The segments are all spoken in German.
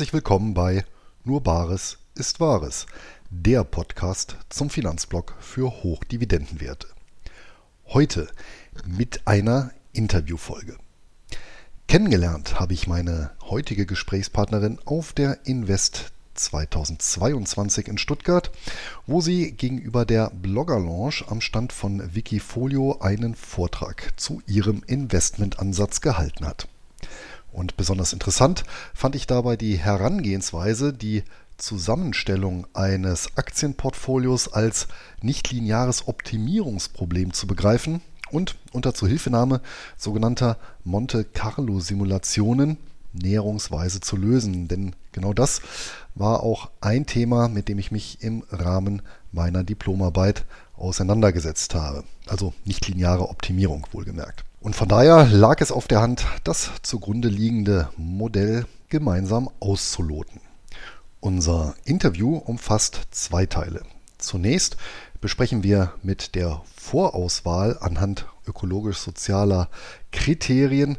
herzlich willkommen bei Nur Bares ist Wahres, der Podcast zum Finanzblock für Hochdividendenwerte. Heute mit einer Interviewfolge. Kennengelernt habe ich meine heutige Gesprächspartnerin auf der Invest 2022 in Stuttgart, wo sie gegenüber der Blogger Lounge am Stand von Wikifolio einen Vortrag zu ihrem Investmentansatz gehalten hat. Und besonders interessant fand ich dabei die Herangehensweise, die Zusammenstellung eines Aktienportfolios als nichtlineares Optimierungsproblem zu begreifen und unter Zuhilfenahme sogenannter Monte Carlo Simulationen näherungsweise zu lösen. Denn genau das war auch ein Thema, mit dem ich mich im Rahmen meiner Diplomarbeit auseinandergesetzt habe. Also nichtlineare Optimierung wohlgemerkt. Und von daher lag es auf der Hand, das zugrunde liegende Modell gemeinsam auszuloten. Unser Interview umfasst zwei Teile. Zunächst besprechen wir mit der Vorauswahl anhand ökologisch-sozialer Kriterien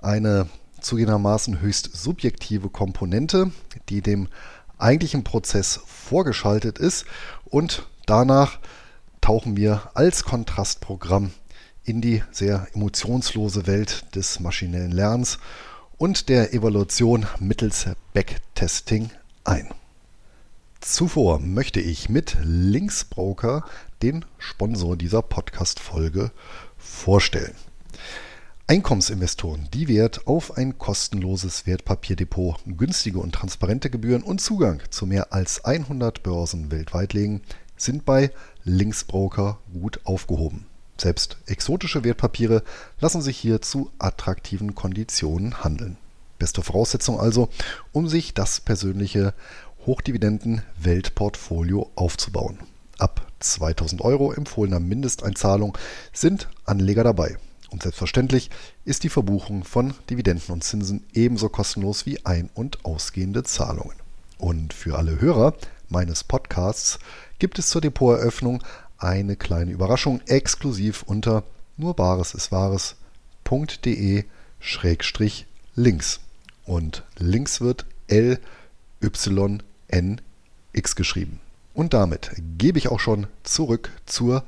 eine zugegebenermaßen höchst subjektive Komponente, die dem eigentlichen Prozess vorgeschaltet ist und danach tauchen wir als Kontrastprogramm in die sehr emotionslose Welt des maschinellen Lernens und der Evaluation mittels Backtesting ein. Zuvor möchte ich mit Linksbroker den Sponsor dieser Podcast-Folge vorstellen. Einkommensinvestoren, die Wert auf ein kostenloses Wertpapierdepot, günstige und transparente Gebühren und Zugang zu mehr als 100 Börsen weltweit legen, sind bei Linksbroker gut aufgehoben. Selbst exotische Wertpapiere lassen sich hier zu attraktiven Konditionen handeln. Beste Voraussetzung also, um sich das persönliche Hochdividenden-Weltportfolio aufzubauen. Ab 2000 Euro empfohlener Mindesteinzahlung sind Anleger dabei. Und selbstverständlich ist die Verbuchung von Dividenden und Zinsen ebenso kostenlos wie ein- und ausgehende Zahlungen. Und für alle Hörer meines Podcasts gibt es zur Depoteröffnung eine kleine Überraschung exklusiv unter nurbaresistwahres.de schrägstrich links. Und links wird L Y N X geschrieben. Und damit gebe ich auch schon zurück zur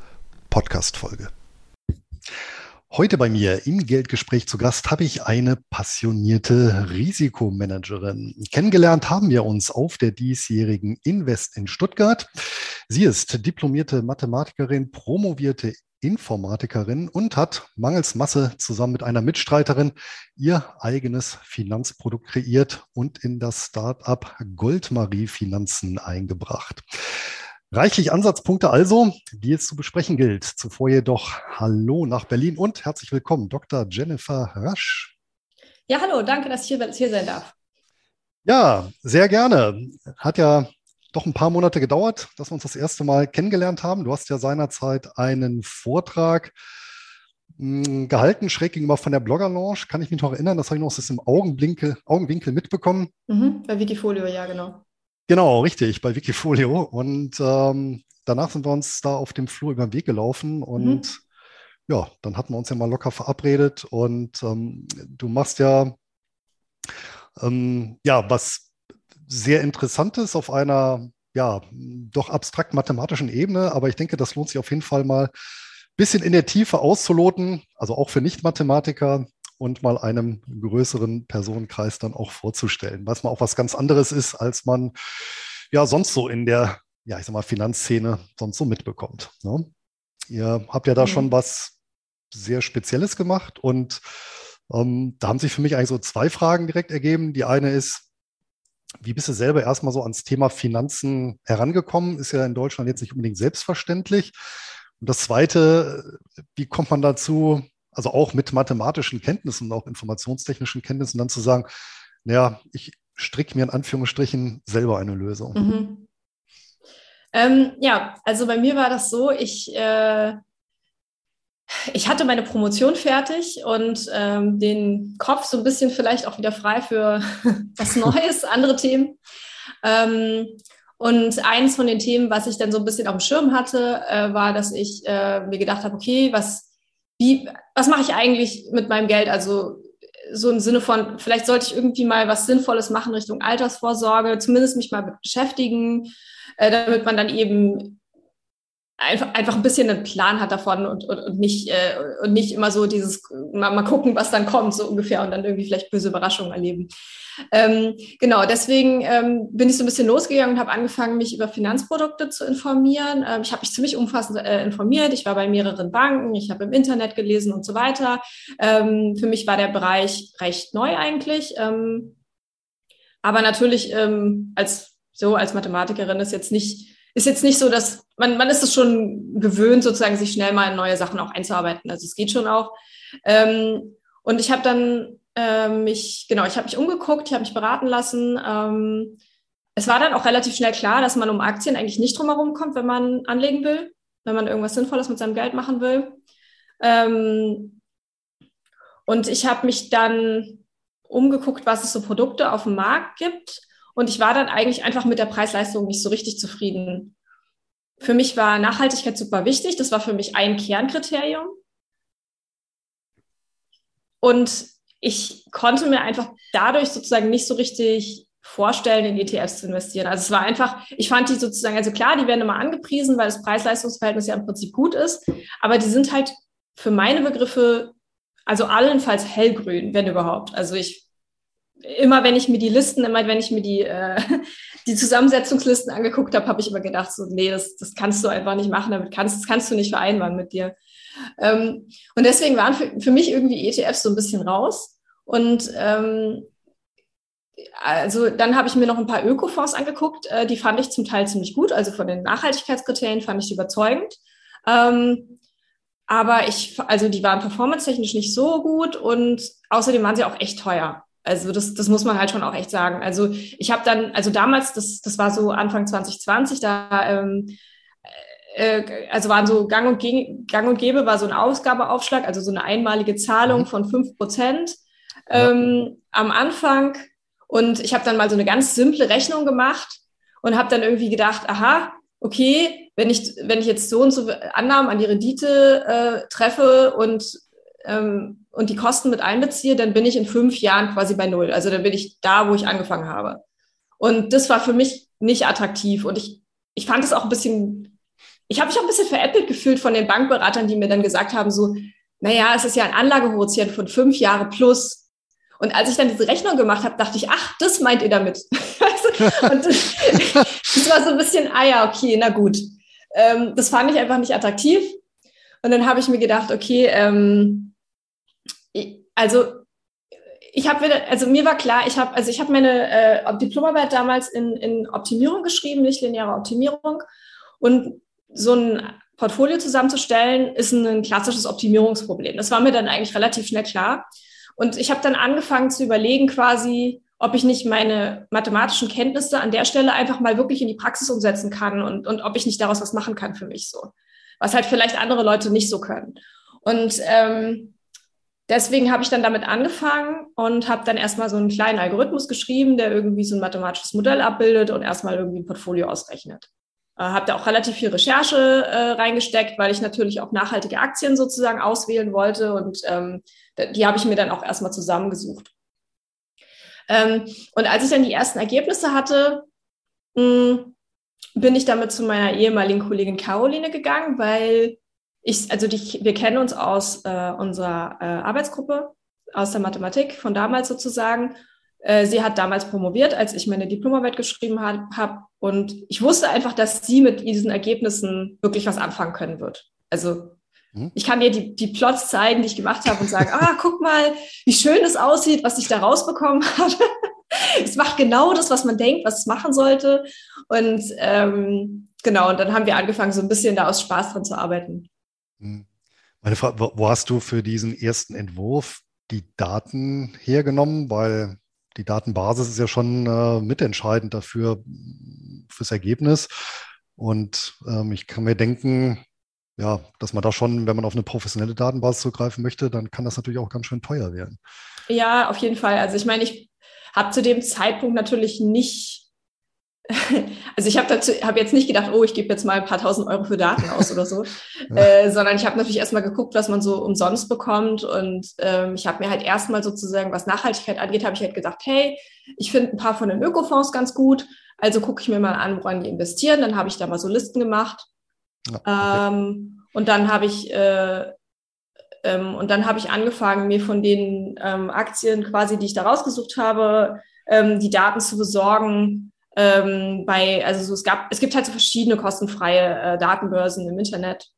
Podcast-Folge. Heute bei mir im Geldgespräch zu Gast habe ich eine passionierte Risikomanagerin. Kennengelernt haben wir uns auf der diesjährigen Invest in Stuttgart. Sie ist diplomierte Mathematikerin, promovierte Informatikerin und hat mangels Masse zusammen mit einer Mitstreiterin ihr eigenes Finanzprodukt kreiert und in das Startup Goldmarie Finanzen eingebracht. Reichlich Ansatzpunkte also, die es zu besprechen gilt. Zuvor jedoch Hallo nach Berlin und herzlich willkommen, Dr. Jennifer Rasch. Ja, hallo, danke, dass ich hier, hier sein darf. Ja, sehr gerne. Hat ja doch ein paar Monate gedauert, dass wir uns das erste Mal kennengelernt haben. Du hast ja seinerzeit einen Vortrag hm, gehalten, schräg gegenüber von der Blogger Lounge. Kann ich mich noch erinnern? Das habe ich noch aus dem Augenwinkel, Augenwinkel mitbekommen. Mhm, bei Wikifolio, ja, genau. Genau, richtig, bei Wikifolio. Und ähm, danach sind wir uns da auf dem Flur über den Weg gelaufen und mhm. ja, dann hatten wir uns ja mal locker verabredet und ähm, du machst ja, ähm, ja, was sehr Interessantes auf einer, ja, doch abstrakt mathematischen Ebene, aber ich denke, das lohnt sich auf jeden Fall mal ein bisschen in der Tiefe auszuloten, also auch für Nicht-Mathematiker, und mal einem größeren Personenkreis dann auch vorzustellen, was mal auch was ganz anderes ist, als man ja sonst so in der, ja, ich sag mal, Finanzszene sonst so mitbekommt. Ne? Ihr habt ja da mhm. schon was sehr Spezielles gemacht und ähm, da haben sich für mich eigentlich so zwei Fragen direkt ergeben. Die eine ist, wie bist du selber erstmal so ans Thema Finanzen herangekommen? Ist ja in Deutschland jetzt nicht unbedingt selbstverständlich. Und das zweite, wie kommt man dazu, also auch mit mathematischen Kenntnissen und auch informationstechnischen Kenntnissen dann zu sagen, naja, ich stricke mir in Anführungsstrichen selber eine Lösung. Mhm. Ähm, ja, also bei mir war das so, ich, äh, ich hatte meine Promotion fertig und ähm, den Kopf so ein bisschen vielleicht auch wieder frei für was Neues, andere Themen. Ähm, und eins von den Themen, was ich dann so ein bisschen auf dem Schirm hatte, äh, war, dass ich äh, mir gedacht habe, okay, was wie, was mache ich eigentlich mit meinem Geld? Also so im Sinne von, vielleicht sollte ich irgendwie mal was Sinnvolles machen Richtung Altersvorsorge, zumindest mich mal beschäftigen, äh, damit man dann eben einfach, ein bisschen einen Plan hat davon und, und, und, nicht, äh, und nicht immer so dieses, mal, mal gucken, was dann kommt, so ungefähr, und dann irgendwie vielleicht böse Überraschungen erleben. Ähm, genau, deswegen ähm, bin ich so ein bisschen losgegangen und habe angefangen, mich über Finanzprodukte zu informieren. Ähm, ich habe mich ziemlich umfassend äh, informiert. Ich war bei mehreren Banken, ich habe im Internet gelesen und so weiter. Ähm, für mich war der Bereich recht neu eigentlich. Ähm, aber natürlich ähm, als so als Mathematikerin ist jetzt nicht ist jetzt nicht so, dass man, man ist es schon gewöhnt, sozusagen sich schnell mal in neue Sachen auch einzuarbeiten. Also es geht schon auch. Ähm, und ich habe dann äh, mich, genau, ich habe mich umgeguckt, ich habe mich beraten lassen. Ähm, es war dann auch relativ schnell klar, dass man um Aktien eigentlich nicht drumherum kommt, wenn man anlegen will, wenn man irgendwas Sinnvolles mit seinem Geld machen will. Ähm, und ich habe mich dann umgeguckt, was es so Produkte auf dem Markt gibt und ich war dann eigentlich einfach mit der Preis-Leistung nicht so richtig zufrieden. Für mich war Nachhaltigkeit super wichtig. Das war für mich ein Kernkriterium. Und ich konnte mir einfach dadurch sozusagen nicht so richtig vorstellen, in ETFs zu investieren. Also es war einfach, ich fand die sozusagen, also klar, die werden immer angepriesen, weil das Preis-Leistungs-Verhältnis ja im Prinzip gut ist, aber die sind halt für meine Begriffe, also allenfalls hellgrün, wenn überhaupt. Also ich immer wenn ich mir die Listen, immer wenn ich mir die, äh, die Zusammensetzungslisten angeguckt habe, habe ich immer gedacht, so, nee, das, das kannst du einfach nicht machen, damit kannst, das kannst du nicht vereinbaren mit dir. Ähm, und deswegen waren für, für mich irgendwie ETFs so ein bisschen raus. Und ähm, also dann habe ich mir noch ein paar Ökofonds angeguckt, äh, die fand ich zum Teil ziemlich gut. Also von den Nachhaltigkeitskriterien fand ich überzeugend. Ähm, aber ich, also die waren performance-technisch nicht so gut und außerdem waren sie auch echt teuer. Also das, das muss man halt schon auch echt sagen. Also ich habe dann, also damals, das, das war so Anfang 2020, da ähm, äh, also waren so Gang und, Gang und Gäbe war so ein Ausgabeaufschlag, also so eine einmalige Zahlung mhm. von fünf Prozent ähm, am Anfang. Und ich habe dann mal so eine ganz simple Rechnung gemacht und habe dann irgendwie gedacht, aha, okay, wenn ich, wenn ich jetzt so und so Annahmen an die Rendite äh, treffe und ähm, und die Kosten mit einbeziehe, dann bin ich in fünf Jahren quasi bei null. Also dann bin ich da, wo ich angefangen habe. Und das war für mich nicht attraktiv. Und ich, ich fand es auch ein bisschen, ich habe mich auch ein bisschen veräppelt gefühlt von den Bankberatern, die mir dann gesagt haben, so, naja, es ist ja ein Anlagehorizont von fünf Jahre plus. Und als ich dann diese Rechnung gemacht habe, dachte ich, ach, das meint ihr damit. und das, war so ein bisschen, ah ja, okay, na gut. Ähm, das fand ich einfach nicht attraktiv. Und dann habe ich mir gedacht, okay, ähm, also ich habe also mir war klar, ich habe, also ich habe meine äh, Diplomarbeit damals in, in Optimierung geschrieben, nicht lineare Optimierung. Und so ein Portfolio zusammenzustellen, ist ein klassisches Optimierungsproblem. Das war mir dann eigentlich relativ schnell klar. Und ich habe dann angefangen zu überlegen, quasi, ob ich nicht meine mathematischen Kenntnisse an der Stelle einfach mal wirklich in die Praxis umsetzen kann und, und ob ich nicht daraus was machen kann für mich so. Was halt vielleicht andere Leute nicht so können. Und ähm, deswegen habe ich dann damit angefangen und habe dann erstmal so einen kleinen Algorithmus geschrieben, der irgendwie so ein mathematisches Modell abbildet und erstmal irgendwie ein Portfolio ausrechnet. Äh, habe da auch relativ viel Recherche äh, reingesteckt, weil ich natürlich auch nachhaltige Aktien sozusagen auswählen wollte und ähm, die habe ich mir dann auch erstmal zusammengesucht. Ähm, und als ich dann die ersten Ergebnisse hatte, mh, hm, bin ich damit zu meiner ehemaligen Kollegin Caroline gegangen, weil ich, also die, wir kennen uns aus äh, unserer äh, Arbeitsgruppe, aus der Mathematik von damals sozusagen. Äh, sie hat damals promoviert, als ich meine Diplomarbeit geschrieben habe. Und ich wusste einfach, dass sie mit diesen Ergebnissen wirklich was anfangen können wird. Also hm? ich kann dir die, die Plots zeigen, die ich gemacht habe und sagen, ah, guck mal, wie schön es aussieht, was ich da rausbekommen habe. es macht genau das, was man denkt, was es machen sollte. Und ähm, genau, und dann haben wir angefangen, so ein bisschen da aus Spaß dran zu arbeiten. Hm. Meine Frage, wo hast du für diesen ersten Entwurf die Daten hergenommen? Weil die Datenbasis ist ja schon äh, mitentscheidend dafür, fürs Ergebnis. Und ähm, ich kann mir denken, ja, dass man da schon, wenn man auf eine professionelle Datenbasis zugreifen möchte, dann kann das natürlich auch ganz schön teuer werden. Ja, auf jeden Fall. Also ich meine, ich habe zu dem Zeitpunkt natürlich nicht also ich habe dazu habe jetzt nicht gedacht, oh, ich gebe jetzt mal ein paar tausend Euro für Daten aus oder so, ja. äh, sondern ich habe natürlich erstmal geguckt, was man so umsonst bekommt und ähm, ich habe mir halt erstmal sozusagen, was Nachhaltigkeit angeht, habe ich halt gedacht, hey, ich finde ein paar von den Ökofonds ganz gut, also gucke ich mir mal an, woran die investieren. Dann habe ich da mal so Listen gemacht ja, okay. ähm, und dann habe ich äh, ähm, und dann habe ich angefangen, mir von den ähm, Aktien quasi, die ich da rausgesucht habe, ähm, die Daten zu besorgen ähm, bei, also so, es gab, es gibt halt so verschiedene kostenfreie äh, Datenbörsen im Internet.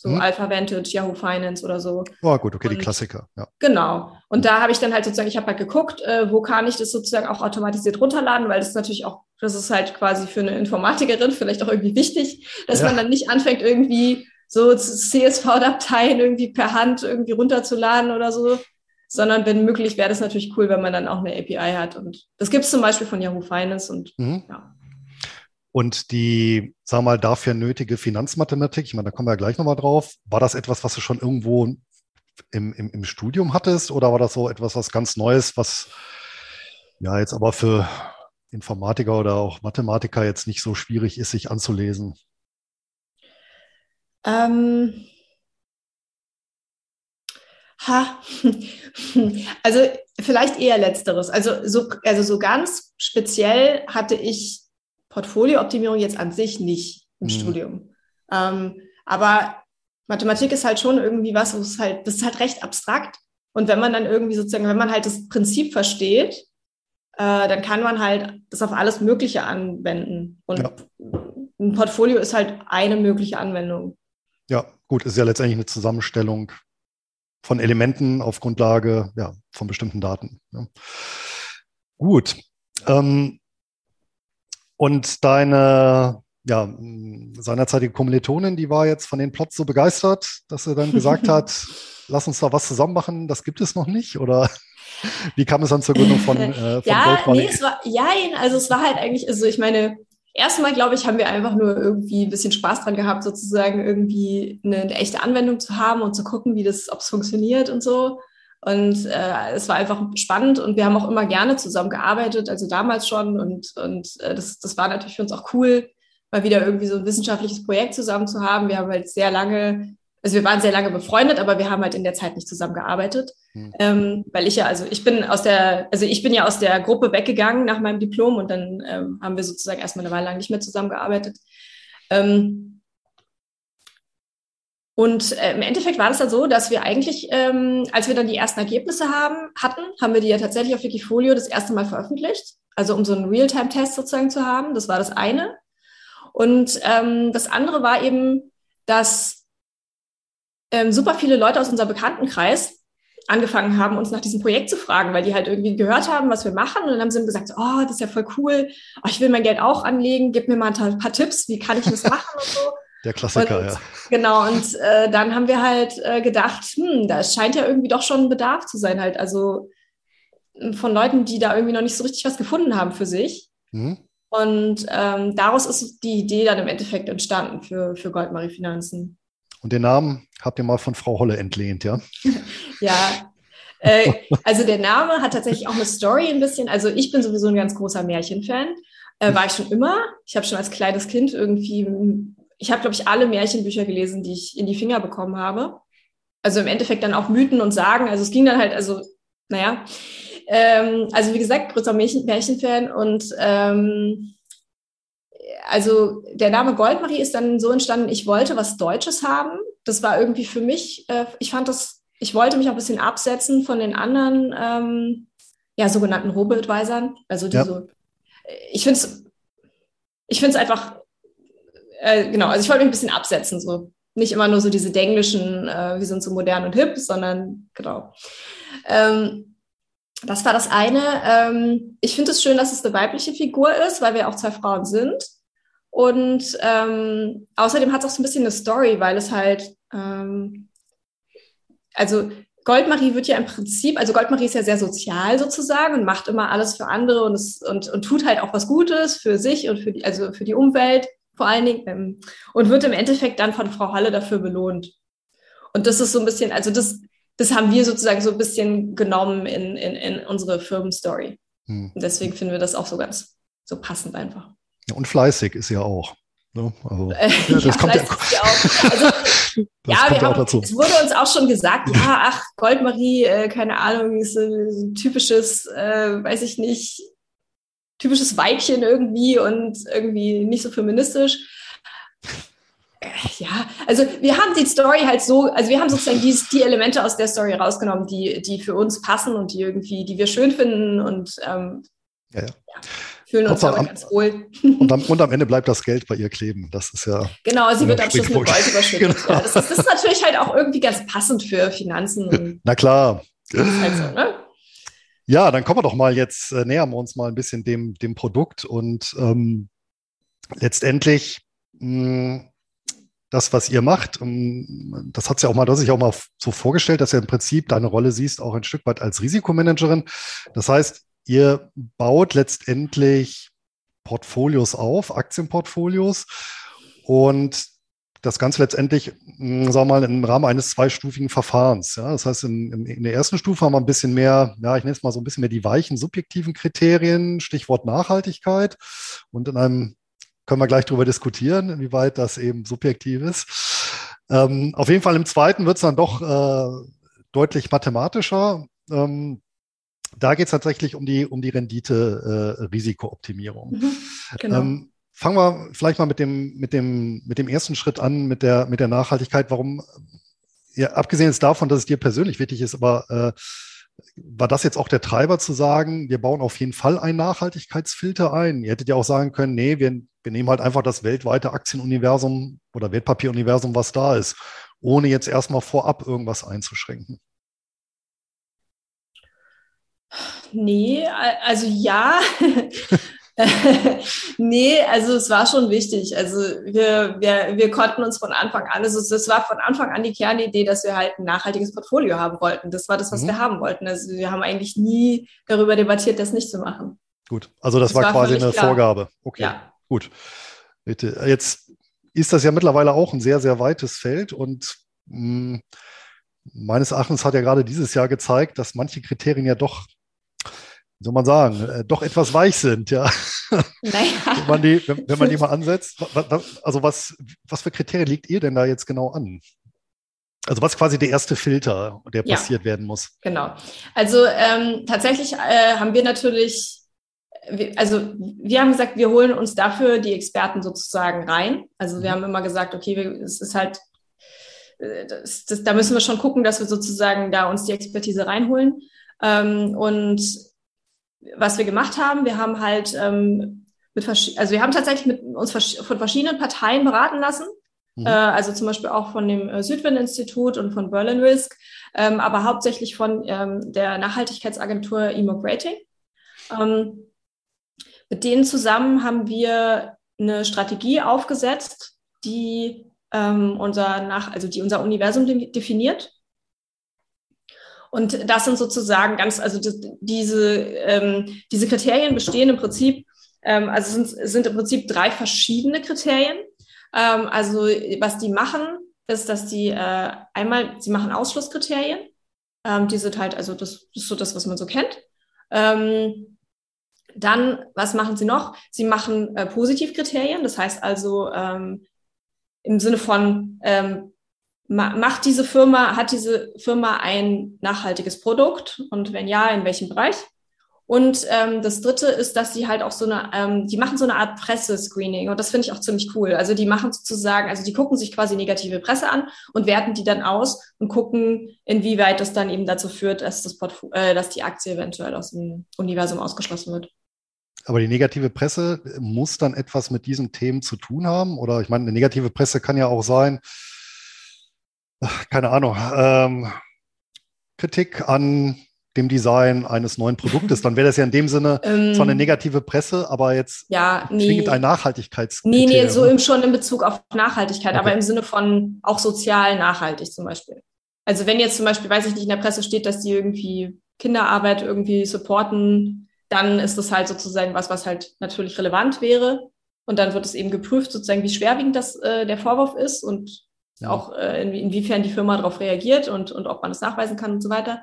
So hm. Alpha Vantage, Yahoo Finance oder so. Oh, gut, okay, und, die Klassiker, ja. Genau. Und da habe ich dann halt sozusagen, ich habe halt geguckt, äh, wo kann ich das sozusagen auch automatisiert runterladen, weil das natürlich auch, das ist halt quasi für eine Informatikerin vielleicht auch irgendwie wichtig, dass ja. man dann nicht anfängt, irgendwie so CSV-Dateien irgendwie per Hand irgendwie runterzuladen oder so, sondern wenn möglich wäre das natürlich cool, wenn man dann auch eine API hat. Und das gibt es zum Beispiel von Yahoo Finance und mhm. ja. Und die, sag mal, dafür nötige Finanzmathematik, ich meine, da kommen wir ja gleich nochmal drauf. War das etwas, was du schon irgendwo im, im, im Studium hattest oder war das so etwas, was ganz Neues, was ja jetzt aber für Informatiker oder auch Mathematiker jetzt nicht so schwierig ist, sich anzulesen? Ähm, Ha, also vielleicht eher letzteres. Also so, also so ganz speziell hatte ich Portfoliooptimierung jetzt an sich nicht im mhm. Studium. Ähm, aber Mathematik ist halt schon irgendwie was, wo es halt, das ist halt recht abstrakt. Und wenn man dann irgendwie sozusagen, wenn man halt das Prinzip versteht, äh, dann kann man halt das auf alles Mögliche anwenden. Und ja. ein Portfolio ist halt eine mögliche Anwendung. Ja, gut, ist ja letztendlich eine Zusammenstellung von Elementen auf Grundlage ja, von bestimmten Daten. Ja. Gut. Ähm, und deine ja, seinerzeitige Kommilitonin, die war jetzt von den Plots so begeistert, dass sie dann gesagt hat, lass uns da was zusammen machen, das gibt es noch nicht? Oder wie kam es dann zur Gründung von, äh, von ja, nee, es war, ja, also es war halt eigentlich, also ich meine, erstmal, glaube ich, haben wir einfach nur irgendwie ein bisschen Spaß dran gehabt, sozusagen irgendwie eine, eine echte Anwendung zu haben und zu gucken, wie das, ob es funktioniert und so. Und äh, es war einfach spannend und wir haben auch immer gerne zusammen gearbeitet, also damals schon. Und, und äh, das, das war natürlich für uns auch cool, mal wieder irgendwie so ein wissenschaftliches Projekt zusammen zu haben. Wir haben halt sehr lange also wir waren sehr lange befreundet, aber wir haben halt in der Zeit nicht zusammengearbeitet. Mhm. Ähm, weil ich ja, also ich bin aus der, also ich bin ja aus der Gruppe weggegangen nach meinem Diplom und dann ähm, haben wir sozusagen erstmal eine Weile lang nicht mehr zusammengearbeitet. Ähm, und äh, im Endeffekt war es dann so, dass wir eigentlich, ähm, als wir dann die ersten Ergebnisse haben, hatten, haben wir die ja tatsächlich auf Wikifolio das erste Mal veröffentlicht. Also um so einen Realtime-Test sozusagen zu haben. Das war das eine. Und ähm, das andere war eben, dass ähm, super viele Leute aus unserem Bekanntenkreis angefangen haben, uns nach diesem Projekt zu fragen, weil die halt irgendwie gehört haben, was wir machen. Und dann haben sie gesagt, oh, das ist ja voll cool. Oh, ich will mein Geld auch anlegen. Gib mir mal ein paar Tipps. Wie kann ich das machen und so. Der Klassiker, und, ja. Genau, und äh, dann haben wir halt äh, gedacht, hm, da scheint ja irgendwie doch schon ein Bedarf zu sein, halt. Also von Leuten, die da irgendwie noch nicht so richtig was gefunden haben für sich. Mhm. Und ähm, daraus ist die Idee dann im Endeffekt entstanden für, für Goldmarie Finanzen. Und den Namen habt ihr mal von Frau Holle entlehnt, ja? ja. Äh, also der Name hat tatsächlich auch eine Story ein bisschen. Also ich bin sowieso ein ganz großer Märchenfan. Äh, war ich schon immer. Ich habe schon als kleines Kind irgendwie, ich habe, glaube ich, alle Märchenbücher gelesen, die ich in die Finger bekommen habe. Also im Endeffekt dann auch Mythen und Sagen. Also es ging dann halt, also, naja. Ähm, also wie gesagt, großer Märchen, Märchenfan und ähm, also der Name Goldmarie ist dann so entstanden, ich wollte was Deutsches haben. Das war irgendwie für mich, äh, ich fand das, ich wollte mich auch ein bisschen absetzen von den anderen, ähm, ja, sogenannten Robo-Advisern. Also die ja. so, ich finde es, ich finde es einfach, äh, genau, also ich wollte mich ein bisschen absetzen, so. Nicht immer nur so diese denglischen, äh, wir sind so modern und hip, sondern genau. Ähm, das war das eine. Ähm, ich finde es schön, dass es eine weibliche Figur ist, weil wir auch zwei Frauen sind. Und ähm, außerdem hat es auch so ein bisschen eine Story, weil es halt, ähm, also Goldmarie wird ja im Prinzip, also Goldmarie ist ja sehr sozial sozusagen und macht immer alles für andere und, es, und, und tut halt auch was Gutes für sich und für die, also für die Umwelt vor allen Dingen ähm, und wird im Endeffekt dann von Frau Halle dafür belohnt. Und das ist so ein bisschen, also das, das haben wir sozusagen so ein bisschen genommen in, in, in unsere Firmenstory. Hm. Und deswegen finden wir das auch so ganz so passend einfach. Ja, und fleißig ist ja auch. Ne? Also, ja, das ja, kommt ja, ja auch. Also, ja, wir haben, es wurde uns auch schon gesagt, ja, ach, Goldmarie, äh, keine Ahnung, ist ein typisches, äh, weiß ich nicht, typisches Weibchen irgendwie und irgendwie nicht so feministisch. Äh, ja, also wir haben die Story halt so, also wir haben sozusagen die, die Elemente aus der Story rausgenommen, die, die für uns passen und die irgendwie, die wir schön finden und ähm, ja, ja. Fühlen uns aber ganz wohl. Und am, und am, Ende bleibt das Geld bei ihr kleben. Das ist ja. Genau, sie wird am Schluss mit Gold überschüttet. Genau. Ja, das, ist, das, ist, natürlich halt auch irgendwie ganz passend für Finanzen. Na klar. Halt so, ne? Ja, dann kommen wir doch mal jetzt, äh, nähern wir uns mal ein bisschen dem, dem Produkt und ähm, letztendlich mh, hm, das, was ihr macht, ähm, das hat ja auch mal, das ich auch mal so vorgestellt, dass ihr im Prinzip deine Rolle siehst, auch ein Stück weit als Risikomanagerin. Das heißt, ihr baut letztendlich Portfolios auf, Aktienportfolios und das Ganze letztendlich, hm, sagen wir mal, im Rahmen eines zweistufigen Verfahrens. Ja, das heißt, in, in, der ersten Stufe haben wir ein bisschen mehr, ja, ich nenne es mal so ein bisschen mehr die weichen subjektiven Kriterien, Stichwort Nachhaltigkeit. Und in einem können wir gleich darüber diskutieren, inwieweit das eben subjektiv ist. Ähm, auf jeden Fall im zweiten wird es dann doch äh, deutlich mathematischer. Ähm, da geht es tatsächlich um die, um die Rendite-Risikooptimierung. Äh, mhm, genau. ähm, fangen wir vielleicht mal mit dem, mit dem, mit dem ersten Schritt an, mit der, mit der Nachhaltigkeit. Warum, ja, abgesehen jetzt davon, dass es dir persönlich wichtig ist, aber äh, war das jetzt auch der Treiber zu sagen, wir bauen auf jeden Fall einen Nachhaltigkeitsfilter ein? Ihr hättet ja auch sagen können, nee, wir, wir nehmen halt einfach das weltweite Aktienuniversum oder Wertpapieruniversum, was da ist, ohne jetzt erstmal vorab irgendwas einzuschränken. Nee, also ja. nee, also es war schon wichtig. Also wir, wir, wir konnten uns von Anfang an, also es war von Anfang an die Kernidee, dass wir halt ein nachhaltiges Portfolio haben wollten. Das war das, was mhm. wir haben wollten. Also wir haben eigentlich nie darüber debattiert, das nicht zu machen. Gut, also das, das war, war, quasi eine klar. Vorgabe. Okay, ja. gut. Bitte. Jetzt ist das ja mittlerweile auch ein sehr, sehr weites Feld und mh, hm, meines Erachtens hat ja gerade dieses Jahr gezeigt, dass manche Kriterien ja doch soll man sagen, äh, doch etwas weich sind, ja. Naja. wenn, man die, wenn, wenn man die mal ansetzt. Also was, was für Kriterien liegt ihr denn da jetzt genau an? Also was quasi der erste Filter, der ja, passiert werden muss? Genau. Also ähm, tatsächlich äh, haben wir natürlich, also wir haben gesagt, wir holen uns dafür die Experten sozusagen rein. Also wir mhm. haben immer gesagt, okay, wir, es ist halt, äh, das, das, da müssen wir schon gucken, dass wir sozusagen da uns die Expertise reinholen. Ähm, und was wir gemacht haben, wir haben halt ähm, mit also wir haben tatsächlich mit uns von verschiedenen Parteien beraten lassen. Mhm. Äh, also zum Beispiel auch von dem äh, Südwind-Institut und von Berlin Risk, ähm, aber hauptsächlich von ähm, der Nachhaltigkeitsagentur EMOG Rating. Ähm, mit denen zusammen haben wir eine Strategie aufgesetzt, die ähm, unser nach, also die unser Universum de definiert und das sind sozusagen ganz, also diese, ähm, diese Kriterien bestehen im Prinzip, ähm, also sind, sind im Prinzip drei verschiedene Kriterien. Ähm, also was die machen, ist, dass die äh, einmal, sie machen Ausschlusskriterien. Ähm, die sind halt, also das, das ist so das, was man so kennt. Ähm, dann, was machen sie noch? Sie machen äh, Positivkriterien, das heißt also ähm, im Sinne von, ähm, macht diese Firma, hat diese Firma ein nachhaltiges Produkt und wenn ja, in welchem Bereich? Und ähm, das Dritte ist, dass sie halt auch so eine, ähm, die machen so eine Art Pressescreening und das finde ich auch ziemlich cool. Also die machen sozusagen, also die gucken sich quasi negative Presse an und werten die dann aus und gucken, inwieweit das dann eben dazu führt, dass, das Portf äh, dass die Aktie eventuell aus dem Universum ausgeschlossen wird. Aber die negative Presse muss dann etwas mit diesen Themen zu tun haben? Oder ich meine, eine negative Presse kann ja auch sein, keine Ahnung, ähm, Kritik an dem Design eines neuen Produktes, dann wäre das ja in dem Sinne ähm, zwar eine negative Presse, aber jetzt ja, nee, ein Nachhaltigkeits. Nee, nee, so im, schon in Bezug auf Nachhaltigkeit, okay. aber im Sinne von auch sozial nachhaltig zum Beispiel. Also wenn jetzt zum Beispiel, weiß ich nicht, in der Presse steht, dass die irgendwie Kinderarbeit irgendwie supporten, dann ist das halt sozusagen was, was halt natürlich relevant wäre. Und dann wird es eben geprüft, sozusagen, wie schwerwiegend das äh, der Vorwurf ist und ja. auch äh, in, inwiefern die Firma darauf reagiert und, und ob man das nachweisen kann und so weiter.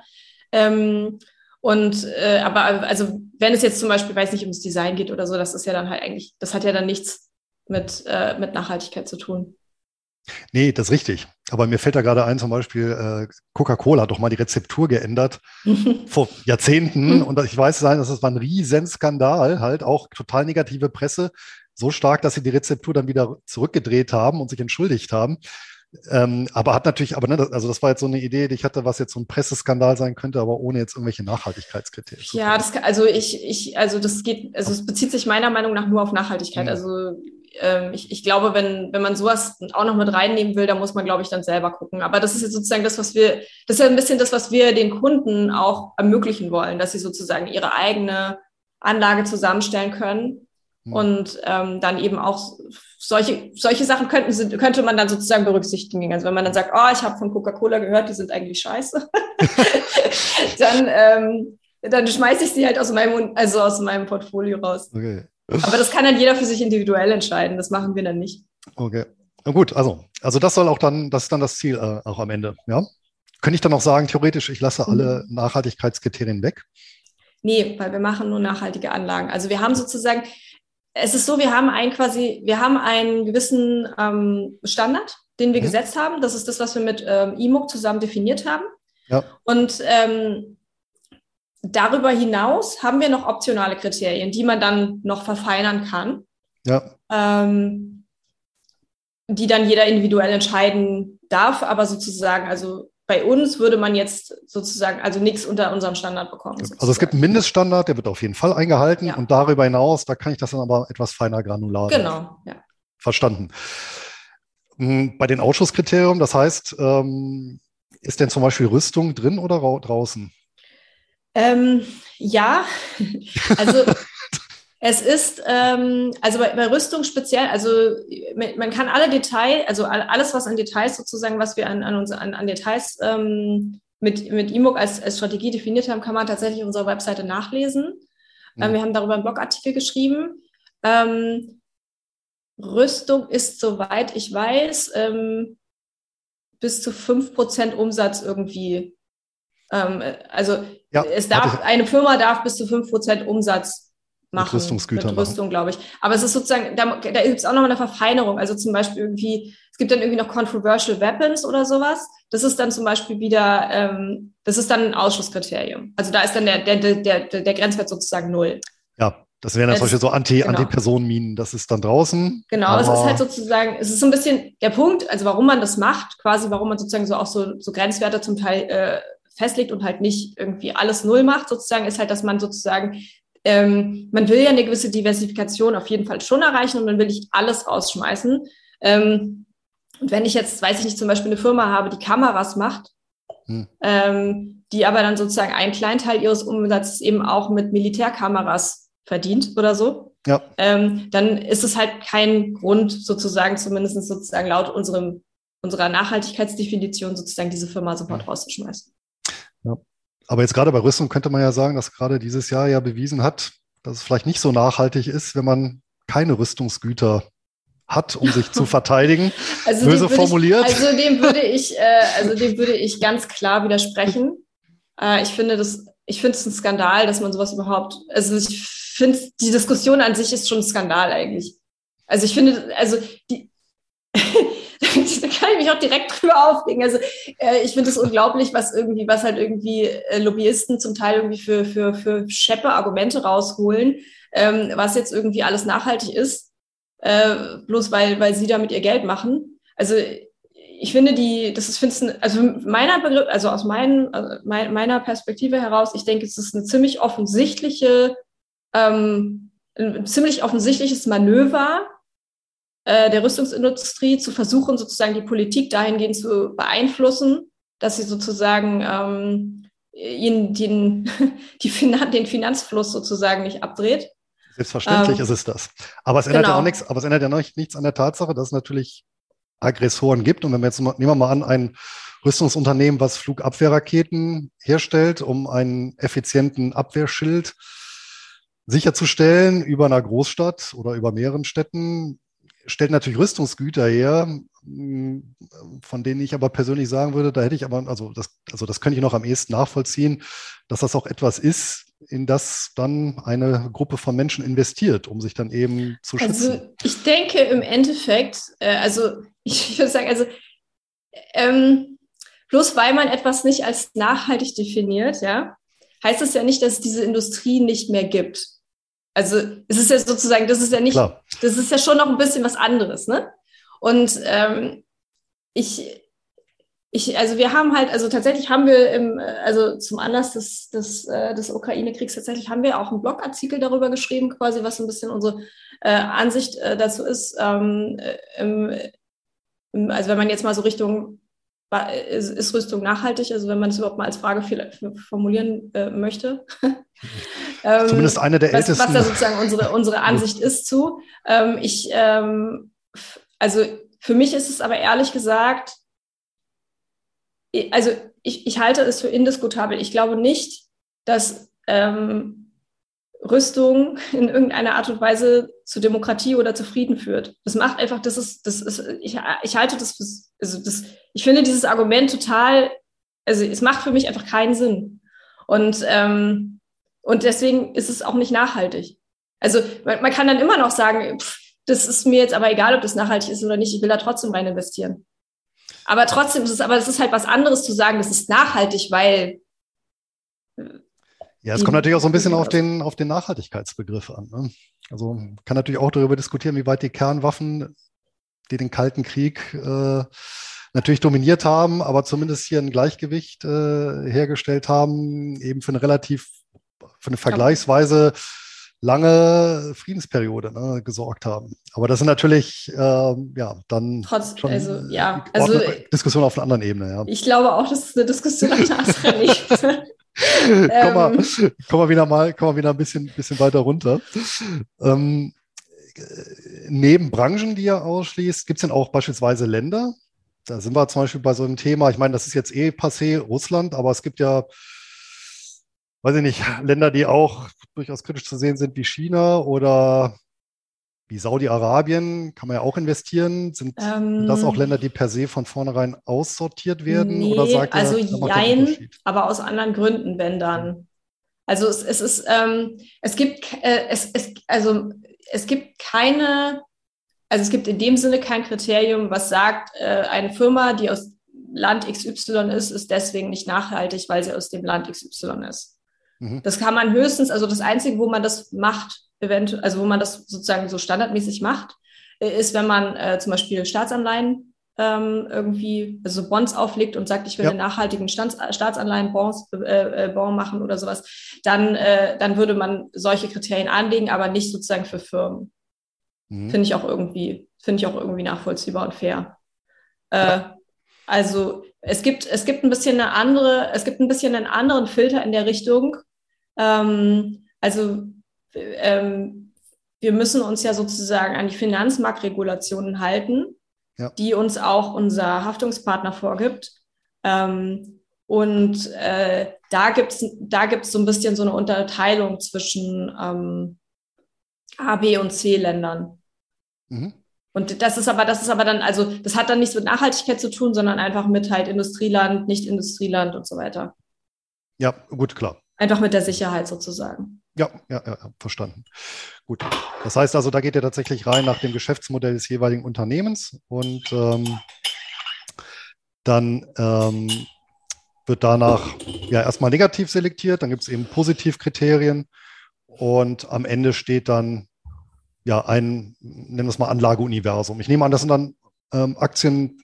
Ähm, Und äh, aber also wenn es jetzt zum Beispiel, weiß nicht, ums Design geht oder so, das ist ja dann halt eigentlich, das hat ja dann nichts mit, äh, mit Nachhaltigkeit zu tun. Nee, das ist richtig. Aber mir fällt da gerade ein, zum Beispiel äh, Coca-Cola hat doch mal die Rezeptur geändert vor Jahrzehnten. Und ich weiß sein, das war ein Riesenskandal, halt auch total negative Presse. So stark, dass sie die Rezeptur dann wieder zurückgedreht haben und sich entschuldigt haben. Ähm, aber hat natürlich, aber ne, also das war jetzt so eine Idee, die ich hatte, was jetzt so ein Presseskandal sein könnte, aber ohne jetzt irgendwelche Nachhaltigkeitskriterien. Ja, das, also ich, ich, also das geht, also es bezieht sich meiner Meinung nach nur auf Nachhaltigkeit. Mhm. Also ähm, ich, ich glaube, wenn, wenn man sowas auch noch mit reinnehmen will, dann muss man, glaube ich, dann selber gucken. Aber das ist jetzt sozusagen das, was wir, das ist ja ein bisschen das, was wir den Kunden auch ermöglichen wollen, dass sie sozusagen ihre eigene Anlage zusammenstellen können. Und ähm, dann eben auch solche, solche Sachen könnten, könnte man dann sozusagen berücksichtigen. Also wenn man dann sagt, oh, ich habe von Coca-Cola gehört, die sind eigentlich scheiße, dann, ähm, dann schmeiße ich sie halt aus meinem, also aus meinem Portfolio raus. Okay. Aber das kann dann jeder für sich individuell entscheiden. Das machen wir dann nicht. Okay. Na gut, also, also das soll auch dann, das ist dann das Ziel äh, auch am Ende, ja? Könnte ich dann auch sagen, theoretisch, ich lasse alle mhm. Nachhaltigkeitskriterien weg? Nee, weil wir machen nur nachhaltige Anlagen. Also wir haben sozusagen, es ist so, wir haben ein quasi, wir haben einen gewissen ähm, Standard, den wir mhm. gesetzt haben. Das ist das, was wir mit ähm, IMOC zusammen definiert haben. Ja. Und ähm, darüber hinaus haben wir noch optionale Kriterien, die man dann noch verfeinern kann. Ja. Ähm, die dann jeder individuell entscheiden darf, aber sozusagen, also bei uns würde man jetzt sozusagen also nichts unter unserem Standard bekommen. Sozusagen. Also es gibt einen Mindeststandard, der wird auf jeden Fall eingehalten ja. und darüber hinaus, da kann ich das dann aber etwas feiner granular. Genau, ja. Verstanden. Hm, bei den Ausschusskriterien, das heißt, ähm, ist denn zum Beispiel Rüstung drin oder draußen? Ähm, ja, also Es ist, ähm, also bei, bei, Rüstung speziell, also man kann alle Details, also alles, was an Details sozusagen, was wir an, an, uns, an, an Details ähm, mit, mit IMOG als, als Strategie definiert haben, kann man tatsächlich auf unserer Webseite nachlesen. Mhm. Ähm, wir haben darüber einen Blogartikel geschrieben. Ähm, Rüstung ist, soweit ich weiß, ähm, bis zu 5% Umsatz irgendwie. Ähm, also ja, es darf, eine Firma darf bis zu 5% Umsatz machen. Mit Rüstungsgütern. Mit Rüstung, glaube ich. Aber es ist sozusagen, da, da gibt es auch noch eine Verfeinerung. Also zum Beispiel irgendwie, es gibt dann irgendwie noch Controversial Weapons oder sowas. Das ist dann zum Beispiel wieder, ähm, das ist dann ein Ausschlusskriterium. Also da ist dann der, der, der, der, der Grenzwert sozusagen null. Ja, das wären dann zum Beispiel so Anti, genau. Anti-Personenminen, das ist dann draußen. Genau, es ist halt sozusagen, es ist so ein bisschen der Punkt, also warum man das macht, quasi warum man sozusagen so auch so, so Grenzwerte zum Teil äh, festlegt und halt nicht irgendwie alles null macht, sozusagen, ist halt, dass man sozusagen ähm, man will ja eine gewisse Diversifikation auf jeden Fall schon erreichen und man will nicht alles rausschmeißen. Ähm, und wenn ich jetzt, weiß ich nicht, zum Beispiel eine Firma habe, die Kameras macht, hm. ähm, die aber dann sozusagen einen kleinen Teil ihres Umsatzes eben auch mit Militärkameras verdient oder so, ja. ähm, dann ist es halt kein Grund, sozusagen, zumindest sozusagen laut unserem, unserer Nachhaltigkeitsdefinition, sozusagen diese Firma sofort hm. rauszuschmeißen. Ja. Aber jetzt gerade bei Rüstung könnte man ja sagen, dass gerade dieses Jahr ja bewiesen hat, dass es vielleicht nicht so nachhaltig ist, wenn man keine Rüstungsgüter hat, um sich zu verteidigen. Also Böse formuliert. Ich, also dem würde ich, äh, also dem würde ich ganz klar widersprechen. Äh, ich finde das, ich finde es ein Skandal, dass man sowas überhaupt, also ich finde die Diskussion an sich ist schon ein Skandal eigentlich. Also ich finde, also die, kann ich mich auch direkt drüber aufregen. Also äh, ich finde es unglaublich, was irgendwie, was halt irgendwie äh, Lobbyisten zum Teil irgendwie für, für, für scheppe Argumente rausholen, ähm, was jetzt irgendwie alles nachhaltig ist, äh, bloß weil, weil sie damit ihr Geld machen. Also ich finde die, das ist, finde also meiner Begriff, also aus meinen, also meiner Perspektive heraus, ich denke, es ist eine ziemlich offensichtliche, ähm, ein ziemlich offensichtliches Manöver, äh, der Rüstungsindustrie zu versuchen, sozusagen die Politik dahingehend zu beeinflussen, dass sie sozusagen ähm, ihnen den, die Finan den Finanzfluss sozusagen nicht abdreht. Selbstverständlich ähm, ist es das. Aber es ändert genau. ja auch nichts, aber es ändert ja noch nichts an der Tatsache, dass es natürlich Aggressoren gibt. Und wenn wir jetzt nehmen wir mal an, ein Rüstungsunternehmen, was Flugabwehrraketen herstellt, um einen effizienten Abwehrschild sicherzustellen über einer Großstadt oder über mehreren Städten, stellt natürlich Rüstungsgüter her, von denen ich aber persönlich sagen würde, da hätte ich aber, also das, also das könnte ich noch am ehesten nachvollziehen, dass das auch etwas ist, in das dann eine Gruppe von Menschen investiert, um sich dann eben zu also schützen. Also ich denke im Endeffekt, äh, also ich würde sagen, also ähm, bloß weil man etwas nicht als nachhaltig definiert, ja, heißt das ja nicht, dass es diese Industrie nicht mehr gibt. Also es ist ja sozusagen, das ist ja nicht, Klar. das ist ja schon noch ein bisschen was anderes, ne? Und ähm, ich, ich, also wir haben halt, also tatsächlich haben wir im, also zum Anlass des, des, äh, des Ukraine-Kriegs tatsächlich haben wir auch einen Blogartikel darüber geschrieben, quasi, was so ein bisschen unsere äh, Ansicht äh, dazu ist. Ähm, äh, im, im, also wenn man jetzt mal so Richtung ist, ist Rüstung nachhaltig? Also wenn man es überhaupt mal als Frage formulieren äh, möchte. ähm, Zumindest eine der was, ältesten. Was da sozusagen unsere, unsere Ansicht ist zu. Ähm, ich, ähm, also für mich ist es aber ehrlich gesagt, also ich, ich halte es für indiskutabel. Ich glaube nicht, dass ähm, Rüstung in irgendeiner Art und Weise zu Demokratie oder zu Frieden führt. Das macht einfach, das ist, das ist, ich, ich halte das, für, also das, ich finde dieses Argument total, also es macht für mich einfach keinen Sinn. Und, ähm, und deswegen ist es auch nicht nachhaltig. Also man, man kann dann immer noch sagen, pff, das ist mir jetzt aber egal, ob das nachhaltig ist oder nicht, ich will da trotzdem rein investieren. Aber trotzdem ist es, aber es ist halt was anderes zu sagen, das ist nachhaltig, weil ja, es kommt natürlich auch so ein bisschen auf den, auf den Nachhaltigkeitsbegriff an. Ne? Also man kann natürlich auch darüber diskutieren, wie weit die Kernwaffen, die den Kalten Krieg äh, natürlich dominiert haben, aber zumindest hier ein Gleichgewicht äh, hergestellt haben, eben für eine relativ, für eine vergleichsweise lange Friedensperiode ne, gesorgt haben. Aber das sind natürlich äh, ja dann Trotz, schon also, ja, also, Diskussion auf einer anderen Ebene. Ja. Ich glaube auch, dass es eine Diskussion auf einer anderen Ebene komm, mal, ähm. komm mal wieder mal, komm mal wieder ein bisschen, bisschen weiter runter. Ähm, neben Branchen, die ihr ausschließt, gibt es denn auch beispielsweise Länder? Da sind wir zum Beispiel bei so einem Thema, ich meine, das ist jetzt eh passé, Russland, aber es gibt ja, weiß ich nicht, Länder, die auch durchaus kritisch zu sehen sind, wie China oder wie Saudi-Arabien kann man ja auch investieren. Sind ähm, das auch Länder, die per se von vornherein aussortiert werden? Nee, oder sagt also ihr, jein, aber aus anderen Gründen, wenn dann. Also es, es ist, ähm, es gibt, äh, es, es, also es gibt keine, also es gibt in dem Sinne kein Kriterium, was sagt, äh, eine Firma, die aus Land XY ist, ist deswegen nicht nachhaltig, weil sie aus dem Land XY ist. Mhm. Das kann man höchstens, also das Einzige, wo man das macht, eventuell, also wo man das sozusagen so standardmäßig macht, äh, ist, wenn man äh, zum Beispiel Staatsanleihen ähm, irgendwie, also Bonds auflegt und sagt, ich will ja. einen nachhaltigen Staats Staatsanleihen-Bonds äh, äh, Bond machen oder sowas, dann, äh, dann würde man solche Kriterien anlegen, aber nicht sozusagen für Firmen. Mhm. Finde ich auch irgendwie, finde ich auch irgendwie nachvollziehbar und fair. Äh. Also es gibt, es gibt ein bisschen eine andere, es gibt ein bisschen einen anderen Filter in der Richtung. Ähm, also ähm, wir müssen uns ja sozusagen an die Finanzmarktregulationen halten, ja. die uns auch unser Haftungspartner vorgibt. Ähm, und äh, da gibt es da gibt's so ein bisschen so eine Unterteilung zwischen ähm, A, B und C-Ländern. Mhm. Und das ist aber, das ist aber dann, also das hat dann nichts mit Nachhaltigkeit zu tun, sondern einfach mit halt Industrieland, Nicht-Industrieland und so weiter. Ja, gut, klar. Einfach mit der Sicherheit sozusagen. Ja, ja, ja, verstanden. Gut. Das heißt also, da geht ihr tatsächlich rein nach dem Geschäftsmodell des jeweiligen Unternehmens und ähm, dann ähm, wird danach ja erstmal negativ selektiert, dann gibt es eben Positivkriterien und am Ende steht dann ja ein, nennen wir es mal Anlageuniversum. Ich nehme an, das sind dann ähm, Aktien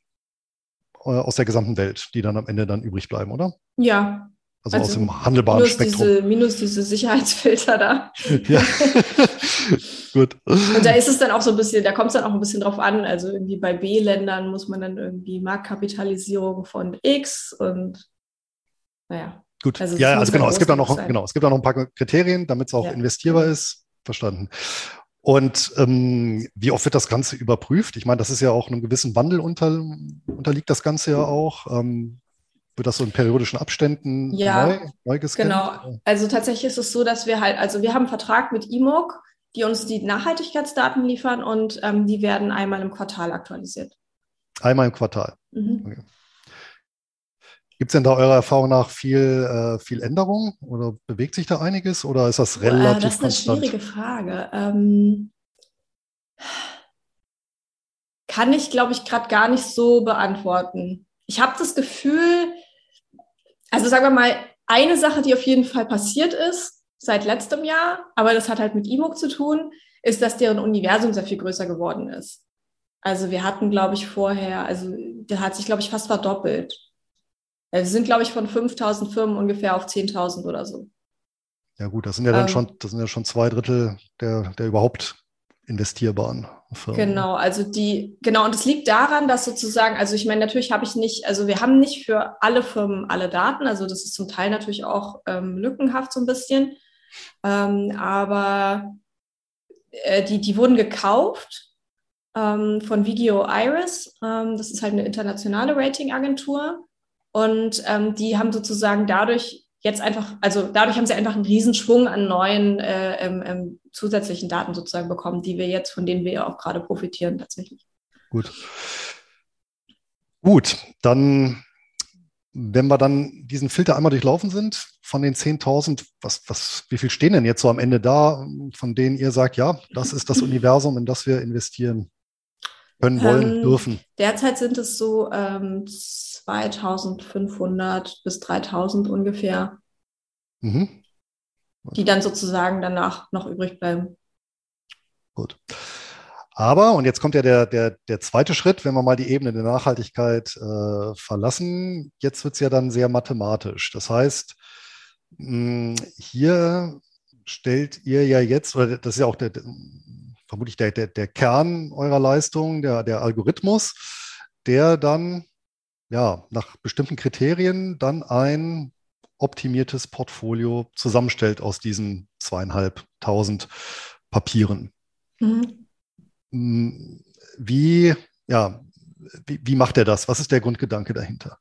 äh, aus der gesamten Welt, die dann am Ende dann übrig bleiben, oder? Ja, also, also aus dem handelbaren minus Spektrum. Diese, minus diese Sicherheitsfilter da. Ja. Gut. Und da ist es dann auch so ein bisschen, da kommt es dann auch ein bisschen drauf an. Also irgendwie bei B-Ländern muss man dann irgendwie Marktkapitalisierung von X und naja. Gut, also ja, also genau, es gibt da noch, genau, es gibt da noch ein paar Kriterien, damit es auch ja. investierbar ist. Verstanden. Und ähm, wie oft wird das Ganze überprüft? Ich meine, das ist ja auch einem gewissen Wandel unter, unterliegt das Ganze ja auch. Ähm, wird das so in periodischen Abständen ja, neu, neu gescannt? Genau. Also tatsächlich ist es so, dass wir halt, also wir haben einen Vertrag mit IMOG, die uns die Nachhaltigkeitsdaten liefern und ähm, die werden einmal im Quartal aktualisiert. Einmal im Quartal. Mhm. Okay. Gibt es denn da eurer Erfahrung nach viel, äh, viel Änderung oder bewegt sich da einiges oder ist das relativ äh, Das ist eine konstant? schwierige Frage. Ähm, kann ich, glaube ich, gerade gar nicht so beantworten. Ich habe das Gefühl, also sagen wir mal, eine Sache, die auf jeden Fall passiert ist seit letztem Jahr, aber das hat halt mit E-Book zu tun, ist, dass deren Universum sehr viel größer geworden ist. Also wir hatten, glaube ich, vorher, also der hat sich, glaube ich, fast verdoppelt. Wir sind, glaube ich, von 5000 Firmen ungefähr auf 10.000 oder so. Ja gut, das sind ja dann ähm, schon, das sind ja schon zwei Drittel der, der überhaupt investierbaren Firmen. Genau, also die, genau, und es liegt daran, dass sozusagen, also ich meine, natürlich habe ich nicht, also wir haben nicht für alle Firmen alle Daten, also das ist zum Teil natürlich auch ähm, lückenhaft so ein bisschen, ähm, aber äh, die, die wurden gekauft ähm, von Vigio Iris, ähm, das ist halt eine internationale Ratingagentur. Und ähm, die haben sozusagen dadurch jetzt einfach, also dadurch haben sie einfach einen Riesenschwung an neuen äh, ähm, ähm, zusätzlichen Daten sozusagen bekommen, die wir jetzt, von denen wir ja auch gerade profitieren tatsächlich. Gut. Gut, dann, wenn wir dann diesen Filter einmal durchlaufen sind, von den 10.000, was, was, wie viel stehen denn jetzt so am Ende da, von denen ihr sagt, ja, das ist das Universum, in das wir investieren können, wollen, ähm, dürfen? Derzeit sind es so ähm, 2500 bis 3000 ungefähr, mhm. Die dann sozusagen danach noch übrig bleiben. Gut. Aber, und jetzt kommt ja der, der, der zweite Schritt, wenn wir mal die Ebene der Nachhaltigkeit äh, verlassen, jetzt wird es ja dann sehr mathematisch. Das heißt, mh, hier stellt ihr ja jetzt, oder das ist ja auch der, vermutlich der, der, der Kern eurer Leistung, der, der Algorithmus, der dann ja, nach bestimmten Kriterien dann ein optimiertes Portfolio zusammenstellt aus diesen zweieinhalbtausend Papieren. Mhm. Mm, wie, ja, wie, wie, macht er das? Was ist der Grundgedanke dahinter?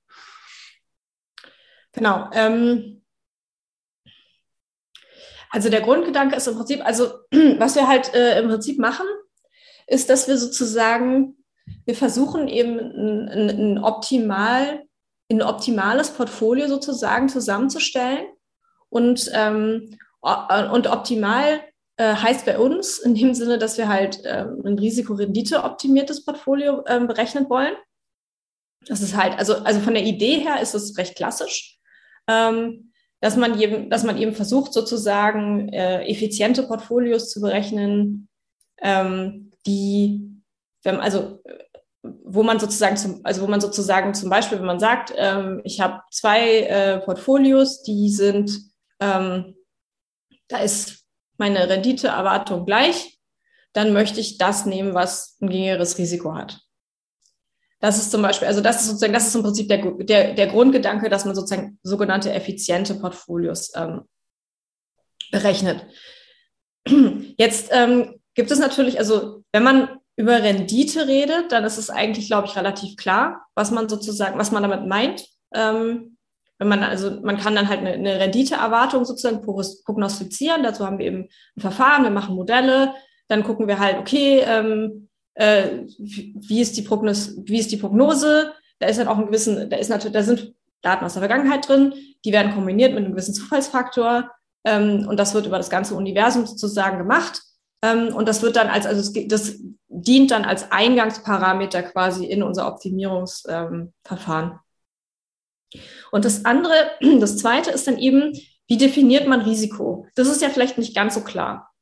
Genau. Ähm, also der Grundgedanke ist im Prinzip, also was wir halt äh, im Prinzip machen, ist, dass wir sozusagen wir versuchen eben ein, ein, optimal, ein optimales Portfolio sozusagen zusammenzustellen. Und, ähm, und optimal äh, heißt bei uns in dem Sinne, dass wir halt ähm, ein Risikorendite-optimiertes Portfolio ähm, berechnen wollen. Das ist halt, also, also von der Idee her ist es recht klassisch, ähm, dass, man eben, dass man eben versucht, sozusagen äh, effiziente Portfolios zu berechnen, ähm, die wenn, also wo man sozusagen zum, also wo man sozusagen zum Beispiel, wenn man sagt, ähm, ich habe zwei äh, Portfolios, die sind, ähm, da ist meine Renditeerwartung gleich, dann möchte ich das nehmen, was ein geringeres Risiko hat. Das ist zum Beispiel, also das ist sozusagen, das ist im Prinzip der, der, der Grundgedanke, dass man sozusagen sogenannte effiziente Portfolios ähm, berechnet. Jetzt ähm, gibt es natürlich, also wenn man über Rendite redet, dann ist es eigentlich, glaube ich, relativ klar, was man sozusagen, was man damit meint. Ähm, wenn man also, man kann dann halt eine, eine Renditeerwartung sozusagen prognostizieren. Dazu haben wir eben ein Verfahren, wir machen Modelle, dann gucken wir halt, okay, ähm, äh, wie ist die Prognose, wie ist die Prognose? Da ist dann auch ein gewissen, da ist natürlich, da sind Daten aus der Vergangenheit drin, die werden kombiniert mit einem gewissen Zufallsfaktor ähm, und das wird über das ganze Universum sozusagen gemacht. Ähm, und das wird dann als, also das dient dann als Eingangsparameter quasi in unser Optimierungsverfahren. Und das andere, das zweite ist dann eben, wie definiert man Risiko? Das ist ja vielleicht nicht ganz so klar.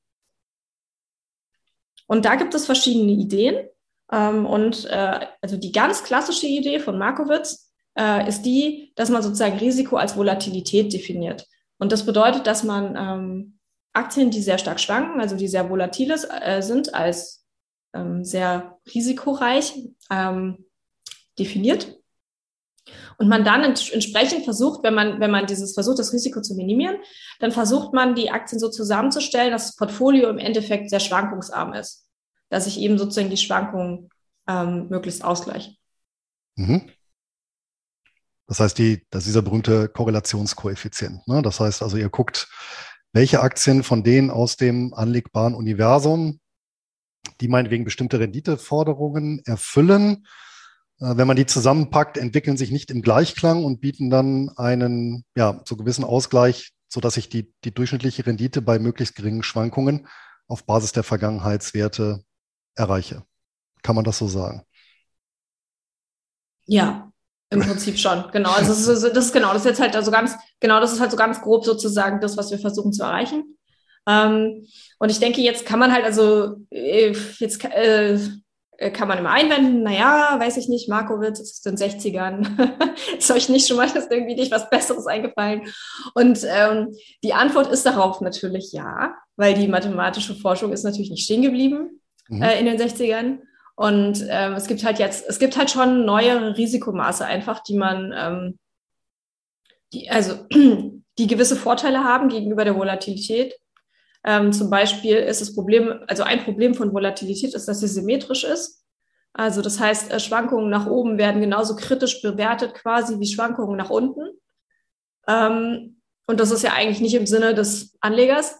Und da gibt es verschiedene Ideen. Ähm, und äh, also die ganz klassische Idee von Markowitz äh, ist die, dass man sozusagen Risiko als Volatilität definiert. Und das bedeutet, dass man ähm, Aktien, die sehr stark schwanken, also die sehr volatil äh, sind, als ähm, sehr risikoreich ähm, definiert. Und man dann ents entsprechend versucht, wenn man, wenn man dieses versucht, das Risiko zu minimieren, dann versucht man, die Aktien so zusammenzustellen, dass das Portfolio im Endeffekt sehr schwankungsarm ist. Dass sich eben sozusagen die Schwankungen ähm, möglichst ausgleichen. Mhm. Das heißt, die, das ist dieser berühmte Korrelationskoeffizient. Ne? Das heißt also, ihr guckt, welche Aktien von denen aus dem anlegbaren Universum, die meinetwegen bestimmte Renditeforderungen erfüllen, äh, wenn man die zusammenpackt, entwickeln sich nicht im Gleichklang und bieten dann einen, ja, so gewissen Ausgleich, sodass sich die, die durchschnittliche Rendite bei möglichst geringen Schwankungen auf Basis der Vergangenheitswerte erreiche. Kann man das so sagen? Ja, im Prinzip schon, genau. Also das ist, das ist genau, das ist jetzt halt also ganz, genau, das ist halt so ganz grob sozusagen das, was wir versuchen zu erreichen. Ähm, und ich denke, jetzt kann man halt also äh, jetzt äh, äh, kann man immer einwenden, naja, weiß ich nicht, Markowitz ist in den 60ern. ist euch nicht schon mal das irgendwie nicht was Besseres eingefallen? Und ähm, die Antwort ist darauf natürlich ja, weil die mathematische Forschung ist natürlich nicht stehen geblieben mhm. äh, in den 60ern. Und ähm, es gibt halt jetzt, es gibt halt schon neuere Risikomaße einfach, die man, ähm, die, also die gewisse Vorteile haben gegenüber der Volatilität. Ähm, zum Beispiel ist das Problem, also ein Problem von Volatilität ist, dass sie symmetrisch ist. Also das heißt, äh, Schwankungen nach oben werden genauso kritisch bewertet quasi wie Schwankungen nach unten. Ähm, und das ist ja eigentlich nicht im Sinne des Anlegers.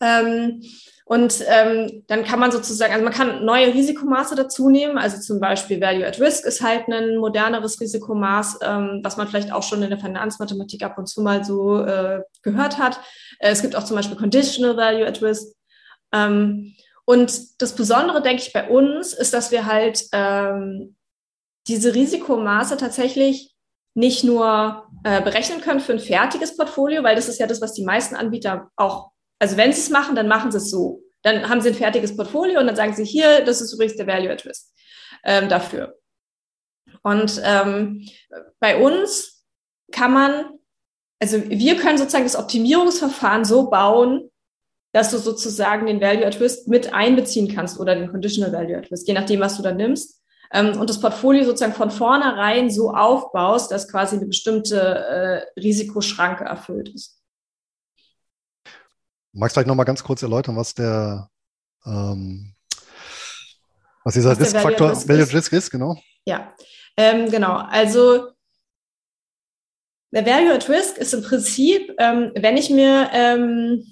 Ähm, und ähm, dann kann man sozusagen, also man kann neue Risikomaße dazu nehmen. Also zum Beispiel Value at Risk ist halt ein moderneres Risikomaß, ähm, was man vielleicht auch schon in der Finanzmathematik ab und zu mal so äh, gehört hat. Äh, es gibt auch zum Beispiel Conditional Value at Risk. Ähm, und das Besondere, denke ich, bei uns ist, dass wir halt ähm, diese Risikomaße tatsächlich nicht nur äh, berechnen können für ein fertiges Portfolio, weil das ist ja das, was die meisten Anbieter auch also wenn sie es machen, dann machen sie es so. Dann haben sie ein fertiges Portfolio und dann sagen sie hier, das ist übrigens der Value at ähm, dafür. Und ähm, bei uns kann man, also wir können sozusagen das Optimierungsverfahren so bauen, dass du sozusagen den Value at mit einbeziehen kannst oder den Conditional Value at je nachdem, was du da nimmst. Ähm, und das Portfolio sozusagen von vornherein so aufbaust, dass quasi eine bestimmte äh, Risikoschranke erfüllt ist. Magst du vielleicht nochmal ganz kurz erläutern, was der, ähm, was dieser Riskfaktor Value Risk ist, genau? Ja, ähm, genau. Also der Value at Risk ist im Prinzip, ähm, wenn ich mir ähm,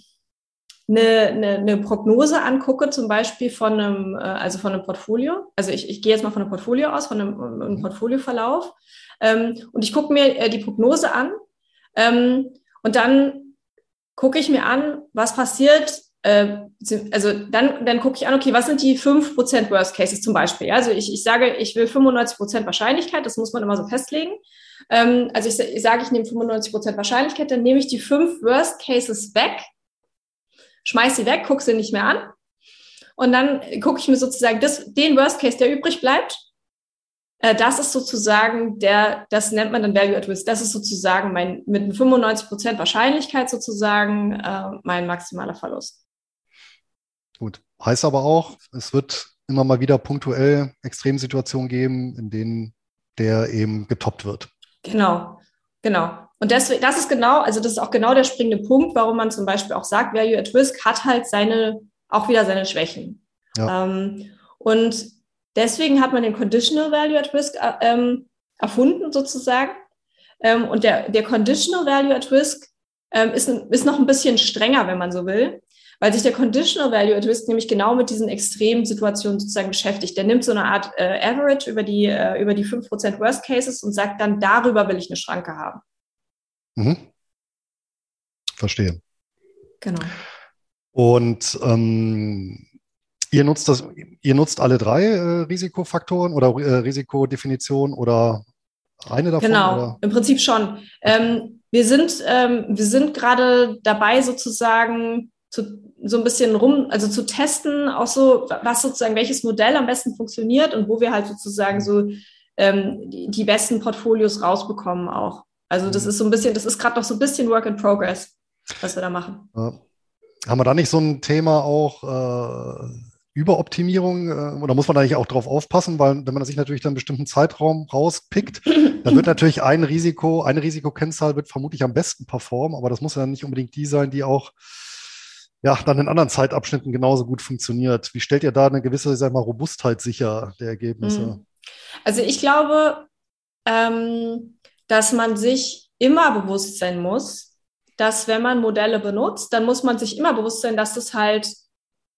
eine, eine, eine, Prognose angucke, zum Beispiel von einem, äh, also von einem Portfolio, also ich, ich gehe jetzt mal von einem Portfolio aus, von einem, einem mhm. Portfolioverlauf, ähm, und ich gucke mir äh, die Prognose an ähm, und dann gucke ich mir an, was passiert. Äh, also dann, dann gucke ich an, okay, was sind die 5% Worst Cases zum Beispiel? Also ich, ich sage, ich will 95% Wahrscheinlichkeit, das muss man immer so festlegen. Ähm, also ich, ich sage, ich nehme 95% Wahrscheinlichkeit, dann nehme ich die fünf Worst Cases weg, schmeiß sie weg, gucke sie nicht mehr an. Und dann gucke ich mir sozusagen das, den Worst Case, der übrig bleibt, äh, das ist sozusagen der, das nennt man dann Value at Risk. Das ist sozusagen mein, mit 95 Prozent Wahrscheinlichkeit sozusagen äh, mein maximaler Verlust. Gut. Heißt aber auch, es wird immer mal wieder punktuell Extremsituationen geben, in denen der eben getoppt wird. Genau, genau. Und deswegen, das ist genau, also das ist auch genau der springende Punkt, warum man zum Beispiel auch sagt, Value at Risk hat halt seine, auch wieder seine Schwächen. Ja. Ähm, und Deswegen hat man den Conditional Value at Risk äh, ähm, erfunden sozusagen. Ähm, und der, der Conditional Value at Risk ähm, ist, ist noch ein bisschen strenger, wenn man so will, weil sich der Conditional Value at Risk nämlich genau mit diesen extremen Situationen sozusagen beschäftigt. Der nimmt so eine Art äh, Average über die, äh, über die 5% Worst Cases und sagt dann, darüber will ich eine Schranke haben. Mhm. Verstehe. Genau. Und ähm, Ihr nutzt das, ihr nutzt alle drei äh, Risikofaktoren oder äh, Risikodefinitionen oder eine davon? Genau, oder? im Prinzip schon. Ähm, wir sind, ähm, wir sind gerade dabei, sozusagen zu, so ein bisschen rum, also zu testen, auch so, was sozusagen, welches Modell am besten funktioniert und wo wir halt sozusagen so ähm, die, die, besten Portfolios rausbekommen auch. Also das mhm. ist so ein bisschen, das ist gerade noch so ein bisschen Work in Progress, was wir da machen. Ja. Haben wir da nicht so ein Thema auch? Äh Überoptimierung äh, oder muss man da nicht auch drauf aufpassen, weil wenn man sich natürlich dann einen bestimmten Zeitraum rauspickt, dann wird natürlich ein Risiko, eine Risikokennzahl wird vermutlich am besten performen, aber das muss ja nicht unbedingt die sein, die auch ja, dann in anderen Zeitabschnitten genauso gut funktioniert. Wie stellt ihr da eine gewisse, sag mal, Robustheit sicher der Ergebnisse? Mhm. Also ich glaube, ähm, dass man sich immer bewusst sein muss, dass wenn man Modelle benutzt, dann muss man sich immer bewusst sein, dass das halt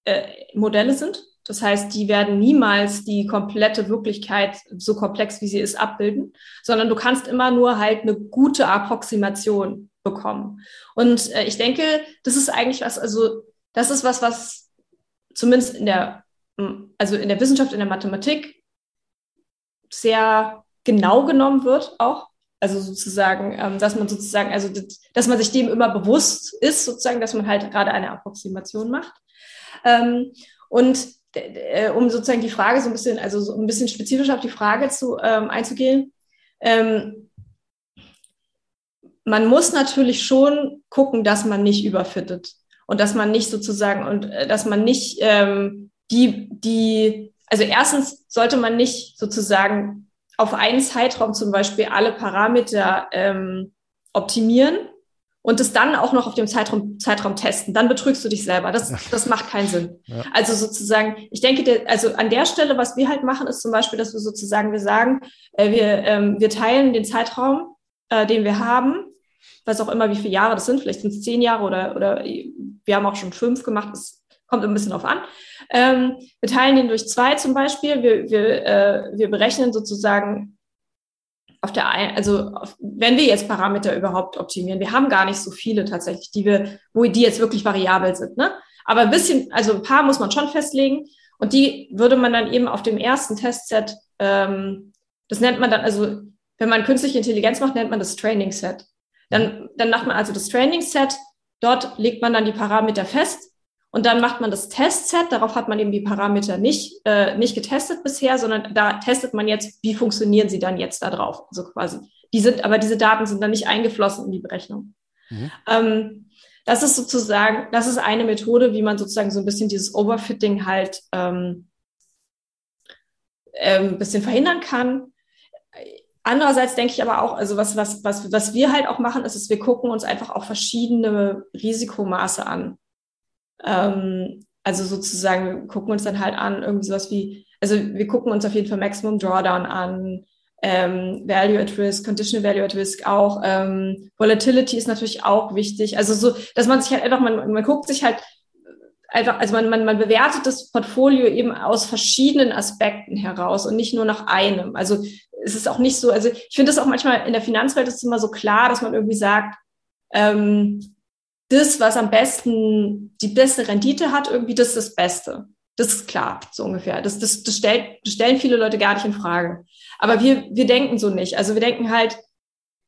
äh, Modelle sind. Das heißt, die werden niemals die komplette Wirklichkeit, so komplex wie sie ist, abbilden, sondern du kannst immer nur halt eine gute Approximation bekommen. Und äh, ich denke, das ist eigentlich was, also das ist was, was zumindest in der, also in der Wissenschaft, in der Mathematik sehr genau genommen wird auch. Also sozusagen, ähm, dass man sozusagen, also dass man sich dem immer bewusst ist, sozusagen, dass man halt gerade eine Approximation macht. Ähm, und äh, um sozusagen die Frage so ein bisschen, also so ein bisschen spezifisch auf die Frage zu, ähm, einzugehen, ähm, man muss natürlich schon gucken, dass man nicht überfittet und dass man nicht sozusagen und äh, dass man nicht ähm, die, die, also erstens sollte man nicht sozusagen auf einen Zeitraum zum Beispiel alle Parameter ähm, optimieren und es dann auch noch auf dem Zeitraum, Zeitraum testen. Dann betrügst du dich selber. Das, das macht keinen Sinn. Ja. Also sozusagen, ich denke, der, also an der Stelle, was wir halt machen, ist zum Beispiel, dass wir sozusagen, wir sagen, äh, wir, ähm, wir teilen den Zeitraum, äh, den wir haben weiß auch immer, wie viele Jahre das sind, vielleicht sind es zehn Jahre oder, oder wir haben auch schon fünf gemacht, das kommt ein bisschen drauf an. Ähm, wir teilen den durch zwei zum Beispiel. Wir, wir, äh, wir berechnen sozusagen auf der ein, also auf, wenn wir jetzt Parameter überhaupt optimieren, wir haben gar nicht so viele tatsächlich, die wir, wo die jetzt wirklich variabel sind, ne? Aber ein bisschen, also ein paar muss man schon festlegen und die würde man dann eben auf dem ersten Testset, ähm, das nennt man dann, also wenn man künstliche Intelligenz macht, nennt man das Training Set. Dann, dann macht man also das Training Set, dort legt man dann die Parameter fest und dann macht man das Testset, darauf hat man eben die Parameter nicht, äh, nicht getestet bisher, sondern da testet man jetzt, wie funktionieren sie dann jetzt da drauf. Also quasi, die sind, aber diese Daten sind dann nicht eingeflossen in die Berechnung. Mhm. Ähm, das ist sozusagen, das ist eine Methode, wie man sozusagen so ein bisschen dieses Overfitting halt ähm, ein ähm, bisschen verhindern kann. Andererseits denke ich aber auch, also was, was, was, was wir halt auch machen, ist, dass wir gucken uns einfach auch verschiedene Risikomaße an. Ähm, also sozusagen, wir gucken uns dann halt an, irgendwie sowas wie, also wir gucken uns auf jeden Fall Maximum Drawdown an, ähm, Value at Risk, Conditional Value at Risk auch, ähm, Volatility ist natürlich auch wichtig. Also so, dass man sich halt einfach, man, man guckt sich halt einfach, also man, man, man bewertet das Portfolio eben aus verschiedenen Aspekten heraus und nicht nur nach einem. Also es ist auch nicht so, also ich finde es auch manchmal in der Finanzwelt ist immer so klar, dass man irgendwie sagt, ähm, das, was am besten, die beste Rendite hat, irgendwie, das ist das Beste. Das ist klar, so ungefähr. Das, das, das, stellt, das stellen viele Leute gar nicht in Frage. Aber wir, wir denken so nicht. Also wir denken halt,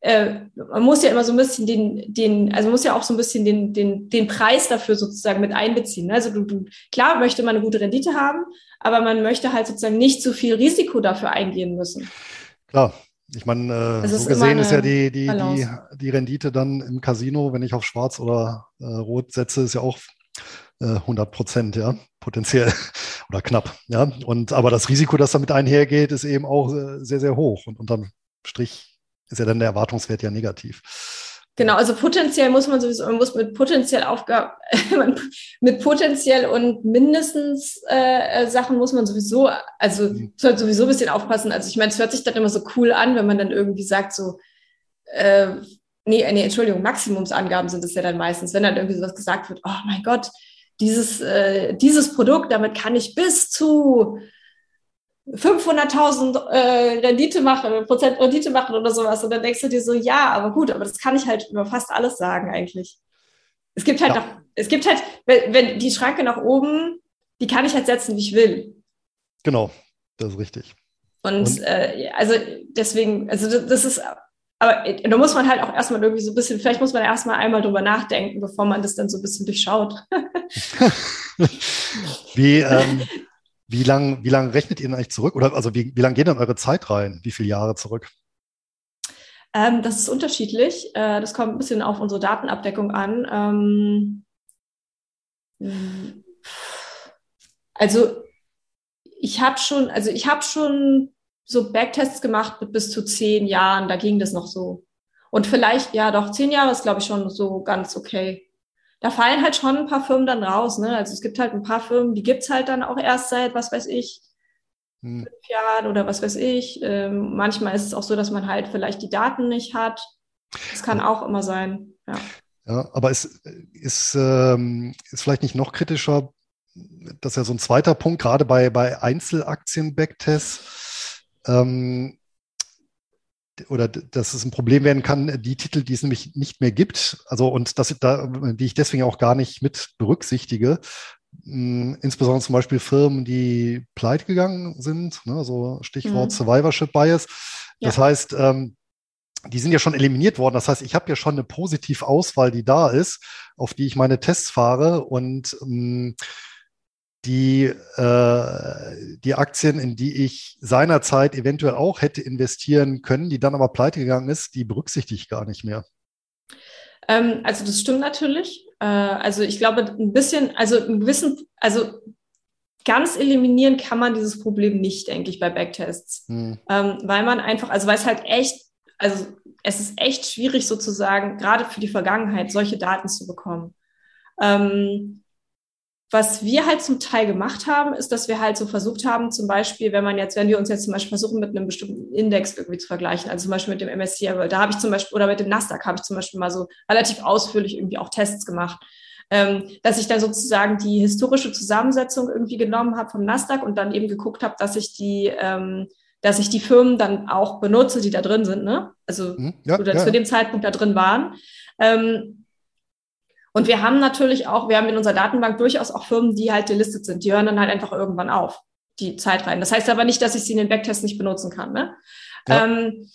äh, man muss ja immer so ein bisschen den, den, also muss ja auch so ein bisschen den, den, den Preis dafür sozusagen mit einbeziehen. Also du, du, klar möchte man eine gute Rendite haben, aber man möchte halt sozusagen nicht zu viel Risiko dafür eingehen müssen. Klar. Ich meine, äh, so gesehen ist ja die, die, die, die Rendite dann im Casino, wenn ich auf Schwarz oder äh, Rot setze, ist ja auch äh, 100 Prozent, ja, potenziell oder knapp, ja. Und aber das Risiko, das damit einhergeht, ist eben auch äh, sehr, sehr hoch. Und unterm Strich ist ja dann der Erwartungswert ja negativ. Genau, also potenziell muss man sowieso, man muss mit potenziell Aufgaben, mit potenziell und mindestens äh, äh, Sachen muss man sowieso, also mhm. sollte sowieso ein bisschen aufpassen. Also ich meine, es hört sich dann immer so cool an, wenn man dann irgendwie sagt so, äh, nee, nee, Entschuldigung, Maximumsangaben sind es ja dann meistens, wenn dann irgendwie sowas gesagt wird, oh mein Gott, dieses, äh, dieses Produkt, damit kann ich bis zu 500.000 äh, Rendite machen, Prozent Rendite machen oder sowas. Und dann denkst du dir so, ja, aber gut, aber das kann ich halt über fast alles sagen eigentlich. Es gibt halt ja. noch, es gibt halt, wenn, wenn die Schranke nach oben, die kann ich halt setzen, wie ich will. Genau, das ist richtig. Und, Und? Äh, also deswegen, also das ist, aber äh, da muss man halt auch erstmal irgendwie so ein bisschen, vielleicht muss man erstmal einmal drüber nachdenken, bevor man das dann so ein bisschen durchschaut. wie, ähm, wie lange wie lang rechnet ihr denn eigentlich zurück? Oder also wie, wie lange gehen dann eure Zeit rein? Wie viele Jahre zurück? Ähm, das ist unterschiedlich. Äh, das kommt ein bisschen auf unsere Datenabdeckung an. Ähm, also ich habe schon, also ich habe schon so Backtests gemacht mit bis zu zehn Jahren, da ging das noch so. Und vielleicht, ja doch, zehn Jahre ist, glaube ich, schon so ganz okay da fallen halt schon ein paar Firmen dann raus. Ne? Also es gibt halt ein paar Firmen, die gibt's halt dann auch erst seit, was weiß ich, hm. fünf Jahren oder was weiß ich. Ähm, manchmal ist es auch so, dass man halt vielleicht die Daten nicht hat. Das kann auch immer sein. Ja. Ja, aber es ist, ähm, ist vielleicht nicht noch kritischer, das ist ja so ein zweiter Punkt, gerade bei, bei Einzelaktien-Backtests, ähm, oder dass es ein Problem werden kann, die Titel, die es nämlich nicht mehr gibt, also und das, da, die ich deswegen auch gar nicht mit berücksichtige, mh, insbesondere zum Beispiel Firmen, die pleite gegangen sind, ne, so Stichwort mhm. Survivorship Bias. Das ja. heißt, ähm, die sind ja schon eliminiert worden. Das heißt, ich habe ja schon eine positive Auswahl, die da ist, auf die ich meine Tests fahre und ähm, die, äh, die Aktien, in die ich seinerzeit eventuell auch hätte investieren können, die dann aber pleite gegangen ist, die berücksichtige ich gar nicht mehr. Ähm, also das stimmt natürlich. Äh, also ich glaube, ein bisschen, also ein gewissen, also ganz eliminieren kann man dieses Problem nicht, denke ich, bei Backtests. Hm. Ähm, weil man einfach, also weil es halt echt, also es ist echt schwierig sozusagen, gerade für die Vergangenheit, solche Daten zu bekommen. Ähm, was wir halt zum Teil gemacht haben, ist, dass wir halt so versucht haben, zum Beispiel, wenn man jetzt, wenn wir uns jetzt zum Beispiel versuchen, mit einem bestimmten Index irgendwie zu vergleichen, also zum Beispiel mit dem MSCI, da habe ich zum Beispiel, oder mit dem Nasdaq habe ich zum Beispiel mal so relativ ausführlich irgendwie auch Tests gemacht, ähm, dass ich dann sozusagen die historische Zusammensetzung irgendwie genommen habe vom Nasdaq und dann eben geguckt habe, dass ich die, ähm, dass ich die Firmen dann auch benutze, die da drin sind, ne? Also mhm, ja, oder ja. zu dem Zeitpunkt da drin waren. Ähm, und wir haben natürlich auch, wir haben in unserer Datenbank durchaus auch Firmen, die halt gelistet sind. Die hören dann halt einfach irgendwann auf, die Zeit rein. Das heißt aber nicht, dass ich sie in den Backtest nicht benutzen kann. Ne? Ja. Ähm,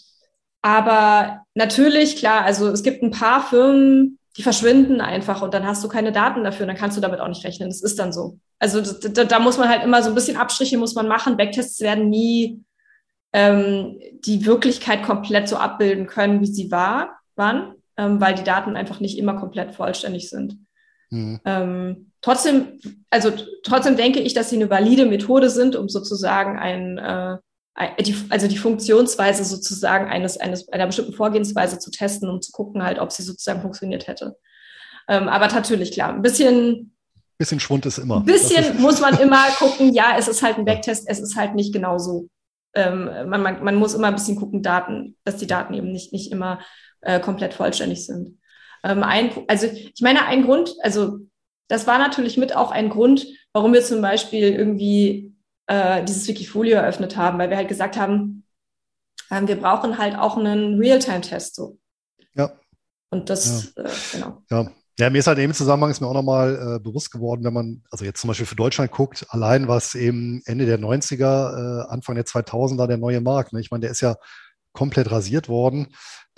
aber natürlich, klar, also es gibt ein paar Firmen, die verschwinden einfach und dann hast du keine Daten dafür, dann kannst du damit auch nicht rechnen. Das ist dann so. Also da, da muss man halt immer so ein bisschen Abstriche muss man machen. Backtests werden nie ähm, die Wirklichkeit komplett so abbilden können, wie sie war, waren ähm, weil die Daten einfach nicht immer komplett vollständig sind. Mhm. Ähm, trotzdem, also trotzdem denke ich, dass sie eine valide Methode sind, um sozusagen ein, äh, die, also die Funktionsweise sozusagen eines, eines, einer bestimmten Vorgehensweise zu testen, um zu gucken halt, ob sie sozusagen funktioniert hätte. Ähm, aber natürlich, klar, ein bisschen. Bisschen Schwund ist immer. Ein bisschen muss man immer gucken, ja, es ist halt ein Backtest, es ist halt nicht genauso. Ähm, man, man, man muss immer ein bisschen gucken, Daten, dass die Daten eben nicht, nicht immer äh, komplett vollständig sind. Ähm, ein, also ich meine, ein Grund, also das war natürlich mit auch ein Grund, warum wir zum Beispiel irgendwie äh, dieses Wikifolio eröffnet haben, weil wir halt gesagt haben, äh, wir brauchen halt auch einen Realtime-Test so. Ja. Und das, ja. Äh, genau. Ja. Ja, mir ist halt in dem Zusammenhang ist mir auch nochmal äh, bewusst geworden, wenn man, also jetzt zum Beispiel für Deutschland guckt, allein was eben Ende der 90er, äh, Anfang der 2000er der neue Markt, ne? ich meine, der ist ja komplett rasiert worden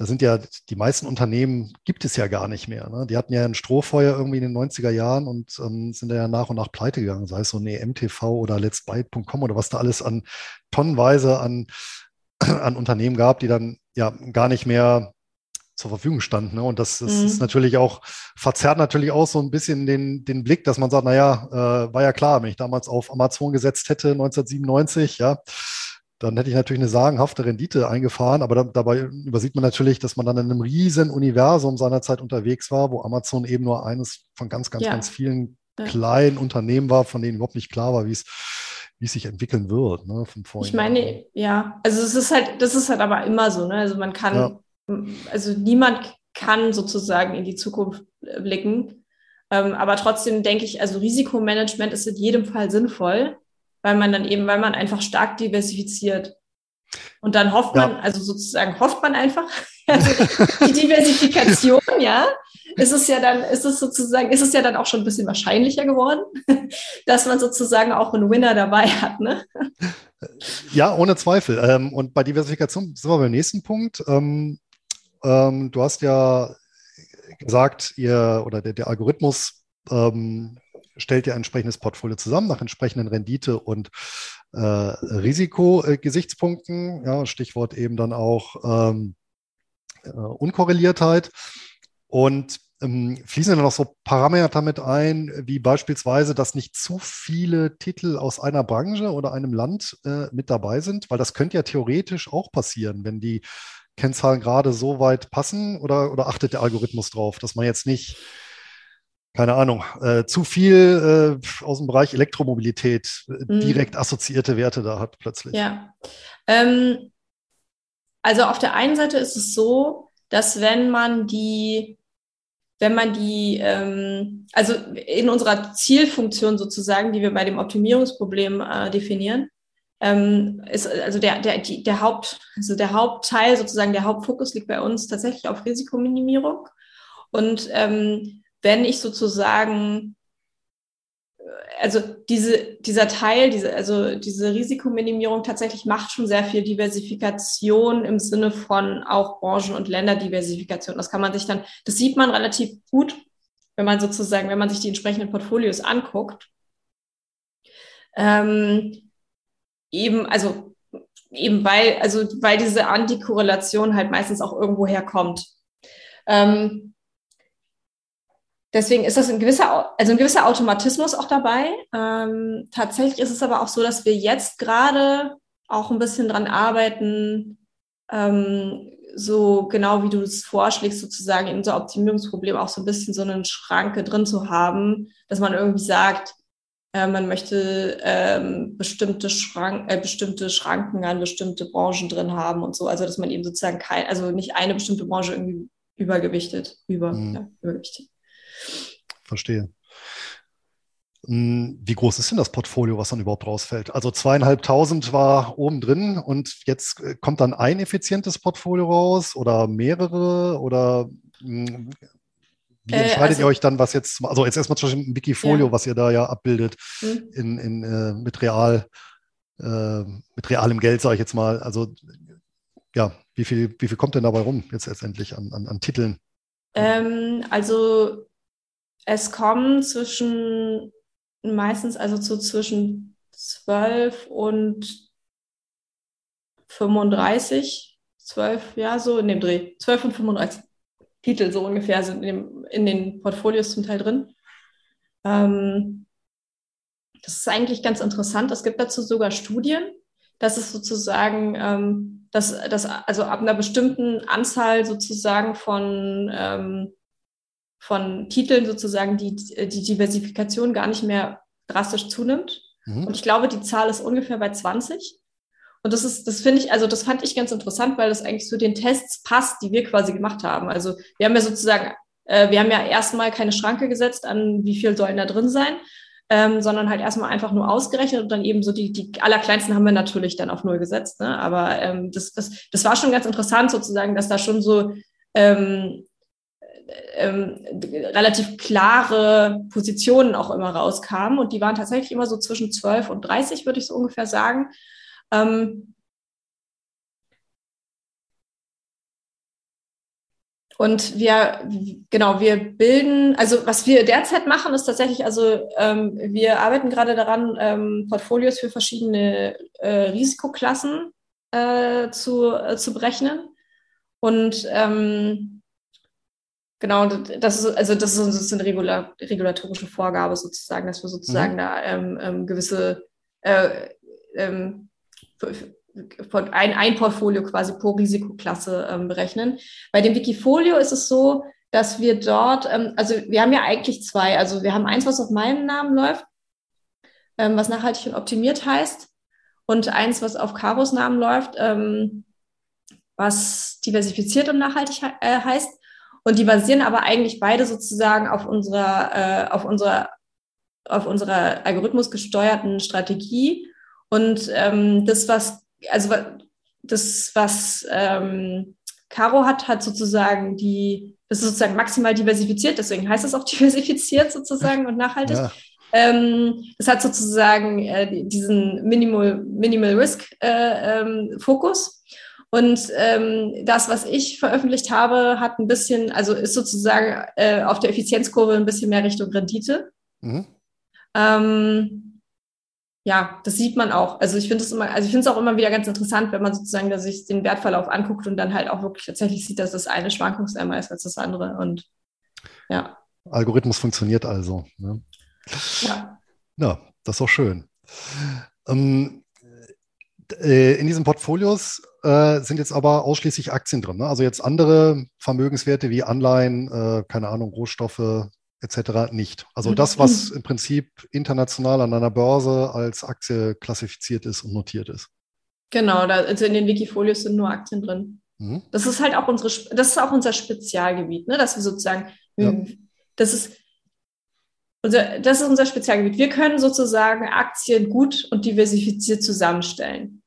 da sind ja die meisten Unternehmen gibt es ja gar nicht mehr. Ne? Die hatten ja ein Strohfeuer irgendwie in den 90er Jahren und ähm, sind ja nach und nach pleite gegangen, sei es so eine MTV oder letsbyte.com oder was da alles an tonnenweise an, an Unternehmen gab, die dann ja gar nicht mehr zur Verfügung standen. Ne? Und das, das mhm. ist natürlich auch, verzerrt natürlich auch so ein bisschen den, den Blick, dass man sagt, naja, äh, war ja klar, wenn ich damals auf Amazon gesetzt hätte, 1997, ja, dann hätte ich natürlich eine sagenhafte Rendite eingefahren, aber da, dabei übersieht man natürlich, dass man dann in einem riesen Universum seinerzeit unterwegs war, wo Amazon eben nur eines von ganz, ganz, ja. ganz vielen ja. kleinen Unternehmen war, von denen überhaupt nicht klar war, wie es wie es sich entwickeln wird. Ne, vom ich meine, ja, also es ist halt, das ist halt aber immer so, ne? Also man kann, ja. also niemand kann sozusagen in die Zukunft blicken. Ähm, aber trotzdem denke ich, also Risikomanagement ist in jedem Fall sinnvoll weil man dann eben, weil man einfach stark diversifiziert. Und dann hofft man, also sozusagen hofft man einfach, also die Diversifikation, ja, ist es ja dann, ist es sozusagen, ist es ja dann auch schon ein bisschen wahrscheinlicher geworden, dass man sozusagen auch einen Winner dabei hat, ne? Ja, ohne Zweifel. Ähm, und bei Diversifikation sind wir beim nächsten Punkt. Ähm, ähm, du hast ja gesagt, ihr oder der, der Algorithmus stellt ihr ein entsprechendes Portfolio zusammen nach entsprechenden Rendite- und äh, Risikogesichtspunkten. Ja, Stichwort eben dann auch ähm, äh, Unkorreliertheit. Und ähm, fließen dann noch so Parameter mit ein, wie beispielsweise, dass nicht zu viele Titel aus einer Branche oder einem Land äh, mit dabei sind, weil das könnte ja theoretisch auch passieren, wenn die Kennzahlen gerade so weit passen oder, oder achtet der Algorithmus drauf, dass man jetzt nicht keine Ahnung, äh, zu viel äh, aus dem Bereich Elektromobilität äh, mhm. direkt assoziierte Werte da hat plötzlich. Ja. Ähm, also auf der einen Seite ist es so, dass wenn man die, wenn man die, ähm, also in unserer Zielfunktion sozusagen, die wir bei dem Optimierungsproblem äh, definieren, ähm, ist also der, der, die, der Haupt, also der Hauptteil sozusagen, der Hauptfokus liegt bei uns tatsächlich auf Risikominimierung. Und ähm, wenn ich sozusagen also diese, dieser Teil, diese, also diese Risikominimierung tatsächlich macht schon sehr viel Diversifikation im Sinne von auch Branchen- und Länderdiversifikation. Das kann man sich dann, das sieht man relativ gut, wenn man sozusagen, wenn man sich die entsprechenden Portfolios anguckt. Ähm, eben, also eben weil, also weil diese Antikorrelation halt meistens auch irgendwo herkommt. Ähm, Deswegen ist das ein gewisser, also ein gewisser Automatismus auch dabei. Ähm, tatsächlich ist es aber auch so, dass wir jetzt gerade auch ein bisschen dran arbeiten, ähm, so genau wie du es vorschlägst, sozusagen in unser Optimierungsproblem auch so ein bisschen so eine Schranke drin zu haben, dass man irgendwie sagt, äh, man möchte ähm, bestimmte, Schrank, äh, bestimmte Schranken an bestimmte Branchen drin haben und so. Also dass man eben sozusagen kein, also nicht eine bestimmte Branche irgendwie übergewichtet, über, mhm. ja, übergewichtet. Verstehe. Hm, wie groß ist denn das Portfolio, was dann überhaupt rausfällt? Also zweieinhalbtausend war oben drin und jetzt äh, kommt dann ein effizientes Portfolio raus oder mehrere oder hm, wie äh, entscheidet äh, also, ihr euch dann, was jetzt, also jetzt erstmal zum Beispiel ein Wikifolio, ja. was ihr da ja abbildet, mhm. in, in, äh, mit real, äh, mit realem Geld, sage ich jetzt mal. Also ja, wie viel, wie viel kommt denn dabei rum jetzt letztendlich an, an, an Titeln? Ähm, also es kommen zwischen meistens also zu zwischen 12 und 35, 12, ja, so in dem Dreh, 12 und 35 Titel so ungefähr sind in, dem, in den Portfolios zum Teil drin. Ähm, das ist eigentlich ganz interessant. Es gibt dazu sogar Studien, dass es sozusagen, ähm, dass, dass also ab einer bestimmten Anzahl sozusagen von ähm, von Titeln sozusagen die, die Diversifikation gar nicht mehr drastisch zunimmt. Mhm. Und ich glaube, die Zahl ist ungefähr bei 20. Und das ist, das finde ich, also das fand ich ganz interessant, weil das eigentlich zu den Tests passt, die wir quasi gemacht haben. Also wir haben ja sozusagen, äh, wir haben ja erstmal keine Schranke gesetzt an, wie viel sollen da drin sein, ähm, sondern halt erstmal einfach nur ausgerechnet und dann eben so die, die allerkleinsten haben wir natürlich dann auf Null gesetzt. Ne? Aber ähm, das, das, das war schon ganz interessant sozusagen, dass da schon so ähm, ähm, relativ klare Positionen auch immer rauskamen. Und die waren tatsächlich immer so zwischen 12 und 30, würde ich so ungefähr sagen. Ähm, Und wir, genau, wir bilden, also was wir derzeit machen, ist tatsächlich, also ähm, wir arbeiten gerade daran, ähm, Portfolios für verschiedene äh, Risikoklassen äh, zu, äh, zu berechnen. Und ähm, Genau, das ist, also das ist, eine Regula regulatorische Vorgabe sozusagen, dass wir sozusagen mhm. da ähm, ähm, gewisse äh, ähm, ein, ein Portfolio quasi pro Risikoklasse ähm, berechnen. Bei dem Wikifolio ist es so, dass wir dort, ähm, also wir haben ja eigentlich zwei, also wir haben eins, was auf meinen Namen läuft, ähm, was nachhaltig und optimiert heißt, und eins, was auf Caros Namen läuft, was diversifiziert und nachhaltig äh, heißt. Und die basieren aber eigentlich beide sozusagen auf unserer, äh, auf unserer, auf unserer algorithmusgesteuerten Strategie. Und ähm, das, was, also das, was ähm, Caro hat, hat sozusagen die, das ist sozusagen maximal diversifiziert, deswegen heißt es auch diversifiziert sozusagen und nachhaltig. Ja. Ähm, das hat sozusagen äh, diesen Minimal, Minimal Risk äh, ähm, Fokus. Und ähm, das, was ich veröffentlicht habe, hat ein bisschen, also ist sozusagen äh, auf der Effizienzkurve ein bisschen mehr Richtung Rendite. Mhm. Ähm, ja, das sieht man auch. Also ich finde es immer, also ich finde es auch immer wieder ganz interessant, wenn man sozusagen da sich den Wertverlauf anguckt und dann halt auch wirklich tatsächlich sieht, dass das eine schwankungsärmer ist als das andere. Und ja. Algorithmus funktioniert also. Ne? Ja. Ja, das ist auch schön. Ähm, äh, in diesen Portfolios äh, sind jetzt aber ausschließlich Aktien drin. Ne? Also jetzt andere Vermögenswerte wie Anleihen, äh, keine Ahnung, Rohstoffe etc. nicht. Also mhm. das, was im Prinzip international an einer Börse als Aktie klassifiziert ist und notiert ist. Genau, da, also in den Wikifolios sind nur Aktien drin. Mhm. Das ist halt auch unsere, das ist auch unser Spezialgebiet, ne? dass wir sozusagen Ja. Das ist unser, das ist unser Spezialgebiet. Wir können sozusagen Aktien gut und diversifiziert zusammenstellen.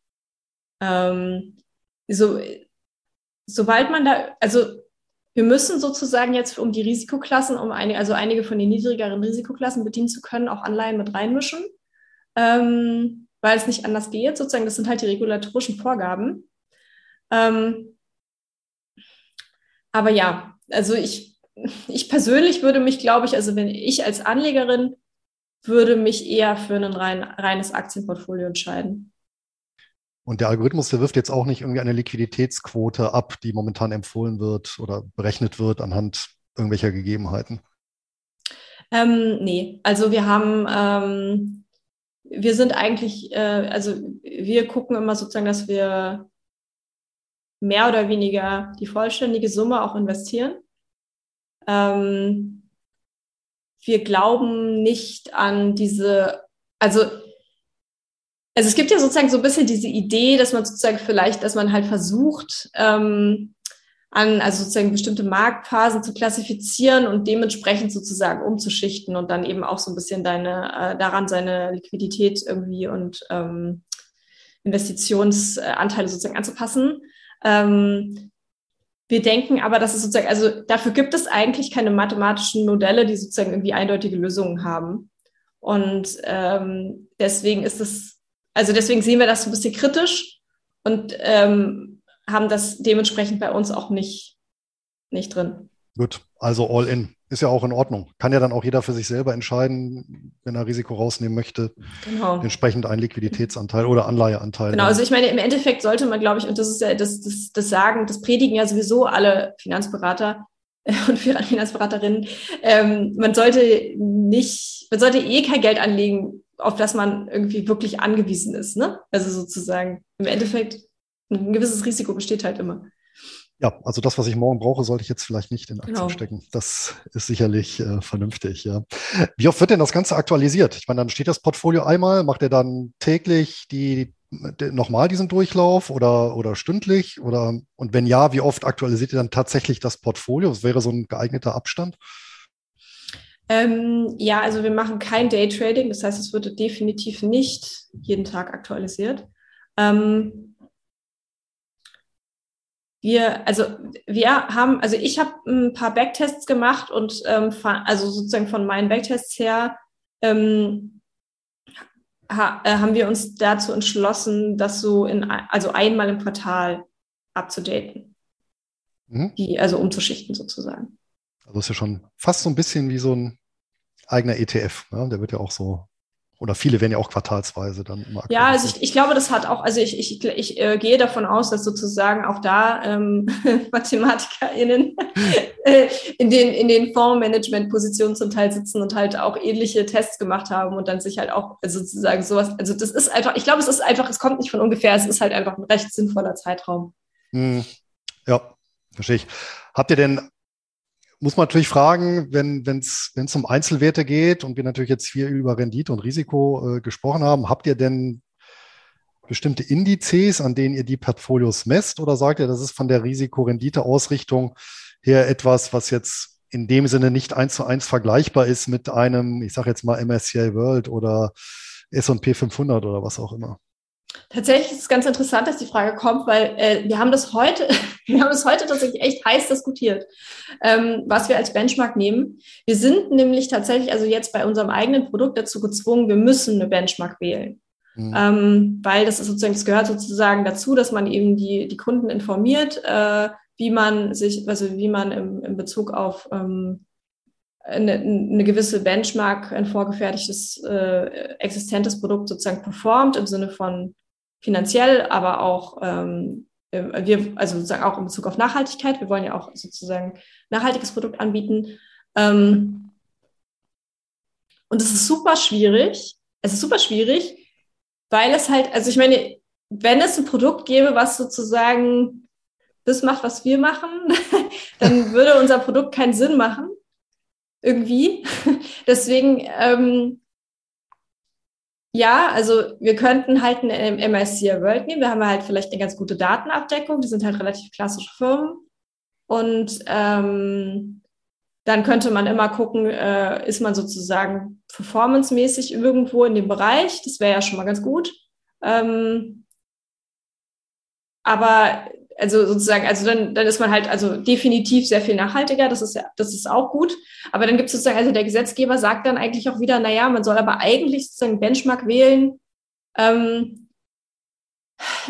Ähm, so, sobald man da, also wir müssen sozusagen jetzt, um die Risikoklassen, um eine, also einige von den niedrigeren Risikoklassen bedienen zu können, auch Anleihen mit reinmischen, ähm, weil es nicht anders geht. Sozusagen, das sind halt die regulatorischen Vorgaben. Ähm, aber ja, also ich, ich persönlich würde mich, glaube ich, also wenn ich als Anlegerin würde mich eher für ein rein, reines Aktienportfolio entscheiden. Und der Algorithmus, der wirft jetzt auch nicht irgendwie eine Liquiditätsquote ab, die momentan empfohlen wird oder berechnet wird anhand irgendwelcher Gegebenheiten. Ähm, nee, also wir haben, ähm, wir sind eigentlich, äh, also wir gucken immer sozusagen, dass wir mehr oder weniger die vollständige Summe auch investieren. Ähm, wir glauben nicht an diese, also also es gibt ja sozusagen so ein bisschen diese Idee, dass man sozusagen vielleicht, dass man halt versucht, ähm, an, also sozusagen bestimmte Marktphasen zu klassifizieren und dementsprechend sozusagen umzuschichten und dann eben auch so ein bisschen deine, äh, daran seine Liquidität irgendwie und ähm, Investitionsanteile sozusagen anzupassen. Ähm, wir denken aber, dass es sozusagen, also dafür gibt es eigentlich keine mathematischen Modelle, die sozusagen irgendwie eindeutige Lösungen haben. Und ähm, deswegen ist es also deswegen sehen wir das so ein bisschen kritisch und ähm, haben das dementsprechend bei uns auch nicht, nicht drin. Gut, also all in. Ist ja auch in Ordnung. Kann ja dann auch jeder für sich selber entscheiden, wenn er Risiko rausnehmen möchte. Genau. Entsprechend einen Liquiditätsanteil oder Anleiheanteil. Genau, also ich meine, im Endeffekt sollte man, glaube ich, und das ist ja das, das, das Sagen, das predigen ja sowieso alle Finanzberater und Finanzberaterinnen, ähm, man sollte nicht, man sollte eh kein Geld anlegen, auf das man irgendwie wirklich angewiesen ist. Ne? Also sozusagen im Endeffekt ein gewisses Risiko besteht halt immer. Ja, also das, was ich morgen brauche, sollte ich jetzt vielleicht nicht in Aktien genau. stecken. Das ist sicherlich äh, vernünftig, ja. Wie oft wird denn das Ganze aktualisiert? Ich meine, dann steht das Portfolio einmal, macht er dann täglich die, die nochmal diesen Durchlauf oder, oder stündlich? Oder und wenn ja, wie oft aktualisiert ihr dann tatsächlich das Portfolio? Was wäre so ein geeigneter Abstand? Ähm, ja, also wir machen kein Daytrading, das heißt, es wird definitiv nicht jeden Tag aktualisiert. Ähm, wir, also wir haben, also ich habe ein paar Backtests gemacht und ähm, also sozusagen von meinen Backtests her ähm, ha, äh, haben wir uns dazu entschlossen, das so in, also einmal im Quartal abzudaten. Mhm. Die, also umzuschichten sozusagen. Also ist ja schon fast so ein bisschen wie so ein eigener ETF. Ne? Der wird ja auch so, oder viele werden ja auch quartalsweise dann immer. Ja, also ich, ich glaube, das hat auch, also ich, ich, ich äh, gehe davon aus, dass sozusagen auch da ähm, MathematikerInnen äh, in den, in den Fondsmanagement-Positionen zum Teil sitzen und halt auch ähnliche Tests gemacht haben und dann sich halt auch also sozusagen sowas, also das ist einfach, ich glaube, es ist einfach, es kommt nicht von ungefähr, es ist halt einfach ein recht sinnvoller Zeitraum. Hm. Ja, verstehe ich. Habt ihr denn muss man natürlich fragen, wenn es um Einzelwerte geht und wir natürlich jetzt viel über Rendite und Risiko äh, gesprochen haben, habt ihr denn bestimmte Indizes, an denen ihr die Portfolios messt oder sagt ihr, das ist von der Risiko-Rendite-Ausrichtung her etwas, was jetzt in dem Sinne nicht eins zu eins vergleichbar ist mit einem, ich sage jetzt mal MSCI World oder S&P 500 oder was auch immer? Tatsächlich ist es ganz interessant, dass die Frage kommt, weil äh, wir haben das heute, wir haben das heute tatsächlich echt heiß diskutiert, ähm, was wir als Benchmark nehmen. Wir sind nämlich tatsächlich, also jetzt bei unserem eigenen Produkt dazu gezwungen, wir müssen eine Benchmark wählen. Mhm. Ähm, weil das ist sozusagen, das gehört sozusagen dazu, dass man eben die, die Kunden informiert, äh, wie man sich, also wie man im, im Bezug auf ähm, eine, eine gewisse Benchmark, ein vorgefertigtes, äh, existentes Produkt sozusagen performt im Sinne von finanziell, aber auch ähm, wir, also sozusagen auch in Bezug auf Nachhaltigkeit. Wir wollen ja auch sozusagen nachhaltiges Produkt anbieten. Ähm, und es ist super schwierig. Es ist super schwierig, weil es halt, also ich meine, wenn es ein Produkt gäbe, was sozusagen das macht, was wir machen, dann würde unser Produkt keinen Sinn machen. Irgendwie. Deswegen ähm, ja, also wir könnten halt ein MSCI World nehmen. Wir haben halt vielleicht eine ganz gute Datenabdeckung. Die sind halt relativ klassische Firmen. Und ähm, dann könnte man immer gucken, äh, ist man sozusagen performancemäßig irgendwo in dem Bereich. Das wäre ja schon mal ganz gut. Ähm, aber also sozusagen, also dann, dann ist man halt also definitiv sehr viel nachhaltiger, das ist ja, das ist auch gut. Aber dann gibt es sozusagen, also der Gesetzgeber sagt dann eigentlich auch wieder, naja, man soll aber eigentlich sozusagen Benchmark wählen, ähm,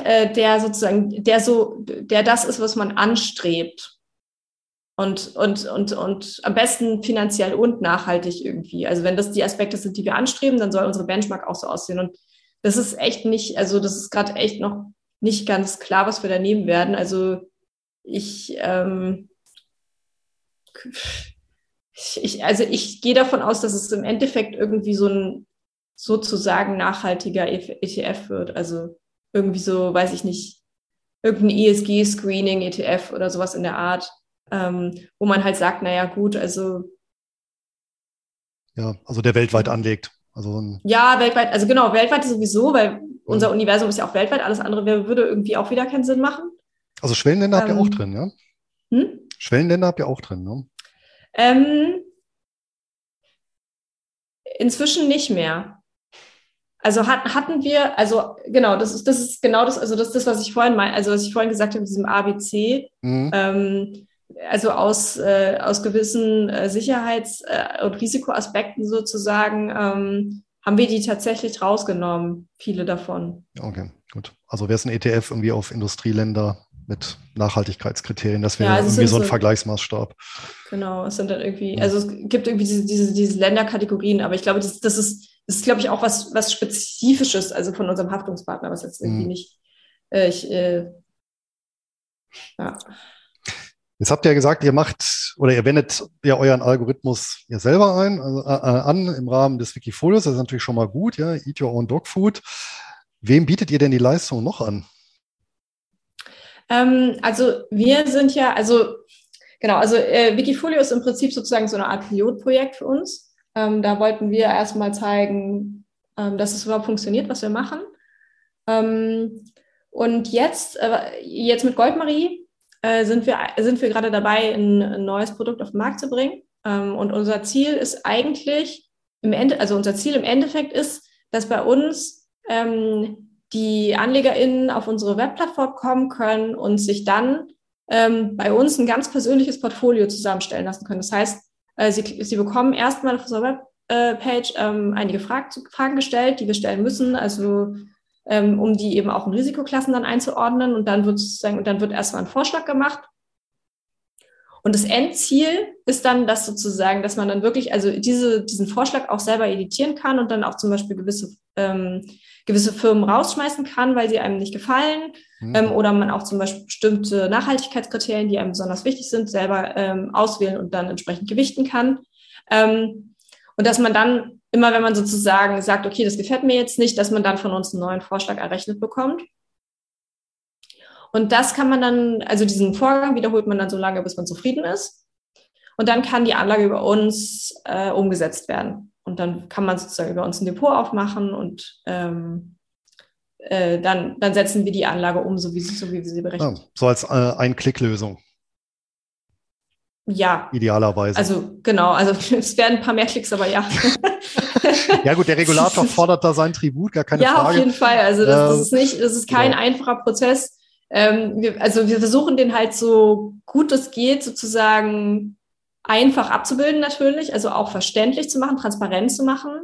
äh, der sozusagen, der so, der das ist, was man anstrebt. Und, und, und, und am besten finanziell und nachhaltig irgendwie. Also wenn das die Aspekte sind, die wir anstreben, dann soll unsere Benchmark auch so aussehen. Und das ist echt nicht, also das ist gerade echt noch nicht ganz klar, was wir da nehmen werden. Also ich, ähm, ich, also ich gehe davon aus, dass es im Endeffekt irgendwie so ein sozusagen nachhaltiger ETF wird. Also irgendwie so, weiß ich nicht, irgendein ESG-Screening, ETF oder sowas in der Art, ähm, wo man halt sagt, naja, gut, also. Ja, also der weltweit anlegt. Also ja, weltweit, also genau, weltweit sowieso, weil unser Universum ist ja auch weltweit, alles andere würde irgendwie auch wieder keinen Sinn machen. Also Schwellenländer ähm, habt ihr auch ähm, drin, ja? Hm? Schwellenländer habt ihr auch drin, ne? Ähm, inzwischen nicht mehr. Also hat, hatten wir, also genau, das ist, das ist genau das, also das ist das, was ich vorhin mein, also was ich vorhin gesagt habe, mit diesem ABC. Mhm. Ähm, also aus, äh, aus gewissen äh, Sicherheits- äh, und Risikoaspekten sozusagen ähm, haben wir die tatsächlich rausgenommen, viele davon. Okay, gut. Also wäre es ein ETF irgendwie auf Industrieländer mit Nachhaltigkeitskriterien, das wäre ja, also irgendwie so ein so, Vergleichsmaßstab. Genau, es sind dann irgendwie, also es gibt irgendwie diese, diese, diese Länderkategorien, aber ich glaube, das, das ist, das ist, glaube ich, auch was, was Spezifisches, also von unserem Haftungspartner, was jetzt irgendwie mhm. nicht, äh, ich, äh, ja. Jetzt habt ihr ja gesagt, ihr macht oder ihr wendet ja euren Algorithmus ja selber ein, also, äh, an im Rahmen des Wikifolios. Das ist natürlich schon mal gut, ja. Eat your own dog food. Wem bietet ihr denn die Leistung noch an? Ähm, also wir sind ja, also genau, also äh, Wikifolio ist im Prinzip sozusagen so eine Art Pilotprojekt für uns. Ähm, da wollten wir erstmal zeigen, ähm, dass es überhaupt funktioniert, was wir machen. Ähm, und jetzt, äh, jetzt mit Goldmarie äh, sind wir, sind wir gerade dabei, ein, ein, neues Produkt auf den Markt zu bringen. Ähm, und unser Ziel ist eigentlich, im Ende, also unser Ziel im Endeffekt ist, dass bei uns ähm, die AnlegerInnen auf unsere Webplattform kommen können und sich dann ähm, bei uns ein ganz persönliches Portfolio zusammenstellen lassen können. Das heißt, äh, sie, sie bekommen erstmal auf unserer Webpage ähm, einige Frag Fragen gestellt, die wir stellen müssen. Also ähm, um die eben auch in Risikoklassen dann einzuordnen. Und dann wird sozusagen, und dann wird erstmal ein Vorschlag gemacht. Und das Endziel ist dann, dass sozusagen, dass man dann wirklich, also diese, diesen Vorschlag auch selber editieren kann und dann auch zum Beispiel gewisse, ähm, gewisse Firmen rausschmeißen kann, weil sie einem nicht gefallen. Mhm. Ähm, oder man auch zum Beispiel bestimmte Nachhaltigkeitskriterien, die einem besonders wichtig sind, selber ähm, auswählen und dann entsprechend gewichten kann. Ähm, und dass man dann immer, wenn man sozusagen sagt, okay, das gefällt mir jetzt nicht, dass man dann von uns einen neuen Vorschlag errechnet bekommt. Und das kann man dann, also diesen Vorgang wiederholt man dann so lange, bis man zufrieden ist. Und dann kann die Anlage über uns äh, umgesetzt werden. Und dann kann man sozusagen über uns ein Depot aufmachen und ähm, äh, dann, dann setzen wir die Anlage um, so wie, so wie wir sie berechnen. Ja, so als äh, Ein-Klick-Lösung. Ja. Idealerweise. Also genau, also es werden ein paar mehr Klicks, aber ja. ja gut, der Regulator fordert da sein Tribut, gar keine ja, Frage. Ja, auf jeden Fall. Also das, das, ist nicht, das ist kein genau. einfacher Prozess. Ähm, wir, also wir versuchen den halt so gut es geht sozusagen einfach abzubilden natürlich, also auch verständlich zu machen, transparent zu machen.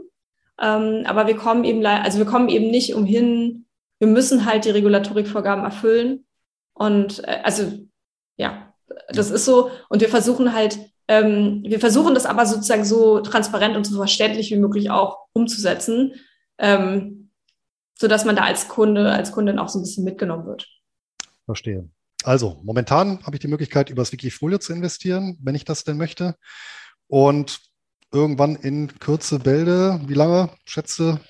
Ähm, aber wir kommen eben, also wir kommen eben nicht umhin, wir müssen halt die Regulatorikvorgaben erfüllen. Und äh, also ja, das ist so. Und wir versuchen halt, ähm, wir versuchen das aber sozusagen so transparent und so verständlich wie möglich auch umzusetzen, ähm, sodass man da als Kunde, als Kundin auch so ein bisschen mitgenommen wird. Verstehe. Also, momentan habe ich die Möglichkeit, über das Wikifolio zu investieren, wenn ich das denn möchte. Und irgendwann in Kürze Bälde, wie lange, schätze,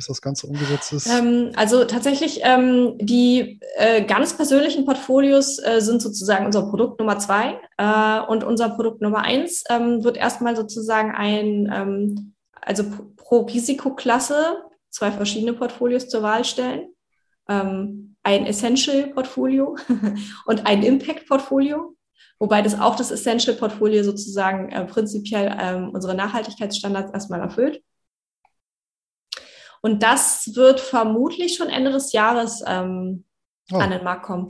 bis das Ganze umgesetzt ist? Ähm, also tatsächlich, ähm, die äh, ganz persönlichen Portfolios äh, sind sozusagen unser Produkt Nummer zwei äh, und unser Produkt Nummer eins ähm, wird erstmal sozusagen ein, ähm, also pro Risikoklasse zwei verschiedene Portfolios zur Wahl stellen. Ähm, ein Essential-Portfolio und ein Impact-Portfolio. wobei das auch das Essential-Portfolio sozusagen äh, prinzipiell ähm, unsere Nachhaltigkeitsstandards erstmal erfüllt. Und das wird vermutlich schon Ende des Jahres ähm, oh. an den Markt kommen.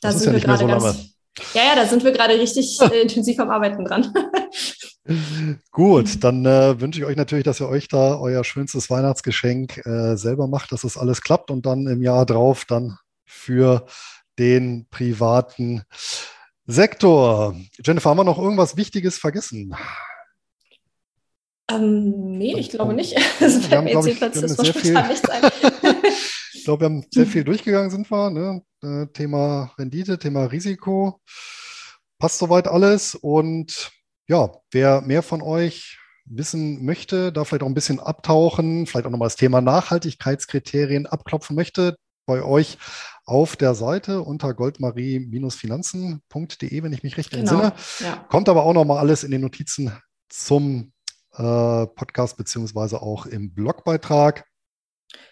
Da das sind ja wir gerade so ganz. Ja, ja, da sind wir gerade richtig äh, intensiv am Arbeiten dran. Gut, dann äh, wünsche ich euch natürlich, dass ihr euch da euer schönstes Weihnachtsgeschenk äh, selber macht, dass das alles klappt und dann im Jahr drauf dann für den privaten Sektor. Jennifer, haben wir noch irgendwas Wichtiges vergessen? Ähm, nee, ich glaube nicht. Das fällt mir jetzt jedenfalls das spontan nichts ein. ich glaube, wir haben sehr viel durchgegangen, sind wir. Ne? Äh, Thema Rendite, Thema Risiko. Passt soweit alles. Und ja, wer mehr von euch wissen möchte, da vielleicht auch ein bisschen abtauchen, vielleicht auch nochmal das Thema Nachhaltigkeitskriterien abklopfen möchte, bei euch auf der Seite unter goldmarie-finanzen.de, wenn ich mich recht genau, entsinne. Ja. Kommt aber auch nochmal alles in den Notizen zum äh, Podcast beziehungsweise auch im Blogbeitrag.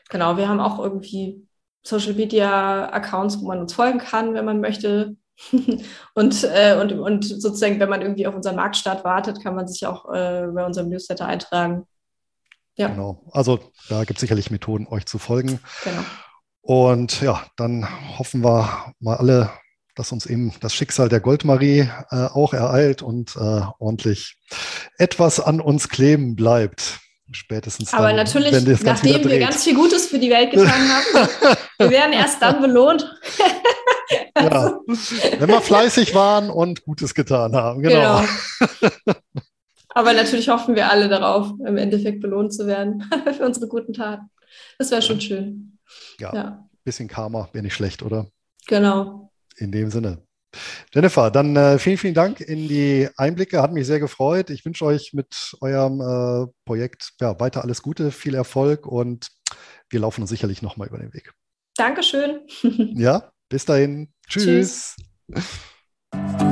Genau, wir haben auch irgendwie Social Media Accounts, wo man uns folgen kann, wenn man möchte. und, äh, und, und sozusagen, wenn man irgendwie auf unseren Marktstart wartet, kann man sich auch äh, bei unserem Newsletter eintragen. Ja. Genau. Also da gibt es sicherlich Methoden, euch zu folgen. Genau. Und ja, dann hoffen wir mal alle, dass uns eben das Schicksal der Goldmarie äh, auch ereilt und äh, ordentlich etwas an uns kleben bleibt. Spätestens Aber dann, natürlich, nachdem wir ganz viel Gutes für die Welt getan haben, wir werden erst dann belohnt. ja, wenn wir fleißig waren und Gutes getan haben, genau. genau. Aber natürlich hoffen wir alle darauf, im Endeffekt belohnt zu werden für unsere guten Taten. Das wäre schon schön. Ja, ja. bisschen Karma wäre nicht schlecht, oder? Genau. In dem Sinne. Jennifer, dann äh, vielen, vielen Dank in die Einblicke. Hat mich sehr gefreut. Ich wünsche euch mit eurem äh, Projekt ja, weiter alles Gute, viel Erfolg und wir laufen uns sicherlich nochmal über den Weg. Dankeschön. ja, bis dahin. Tschüss. Tschüss.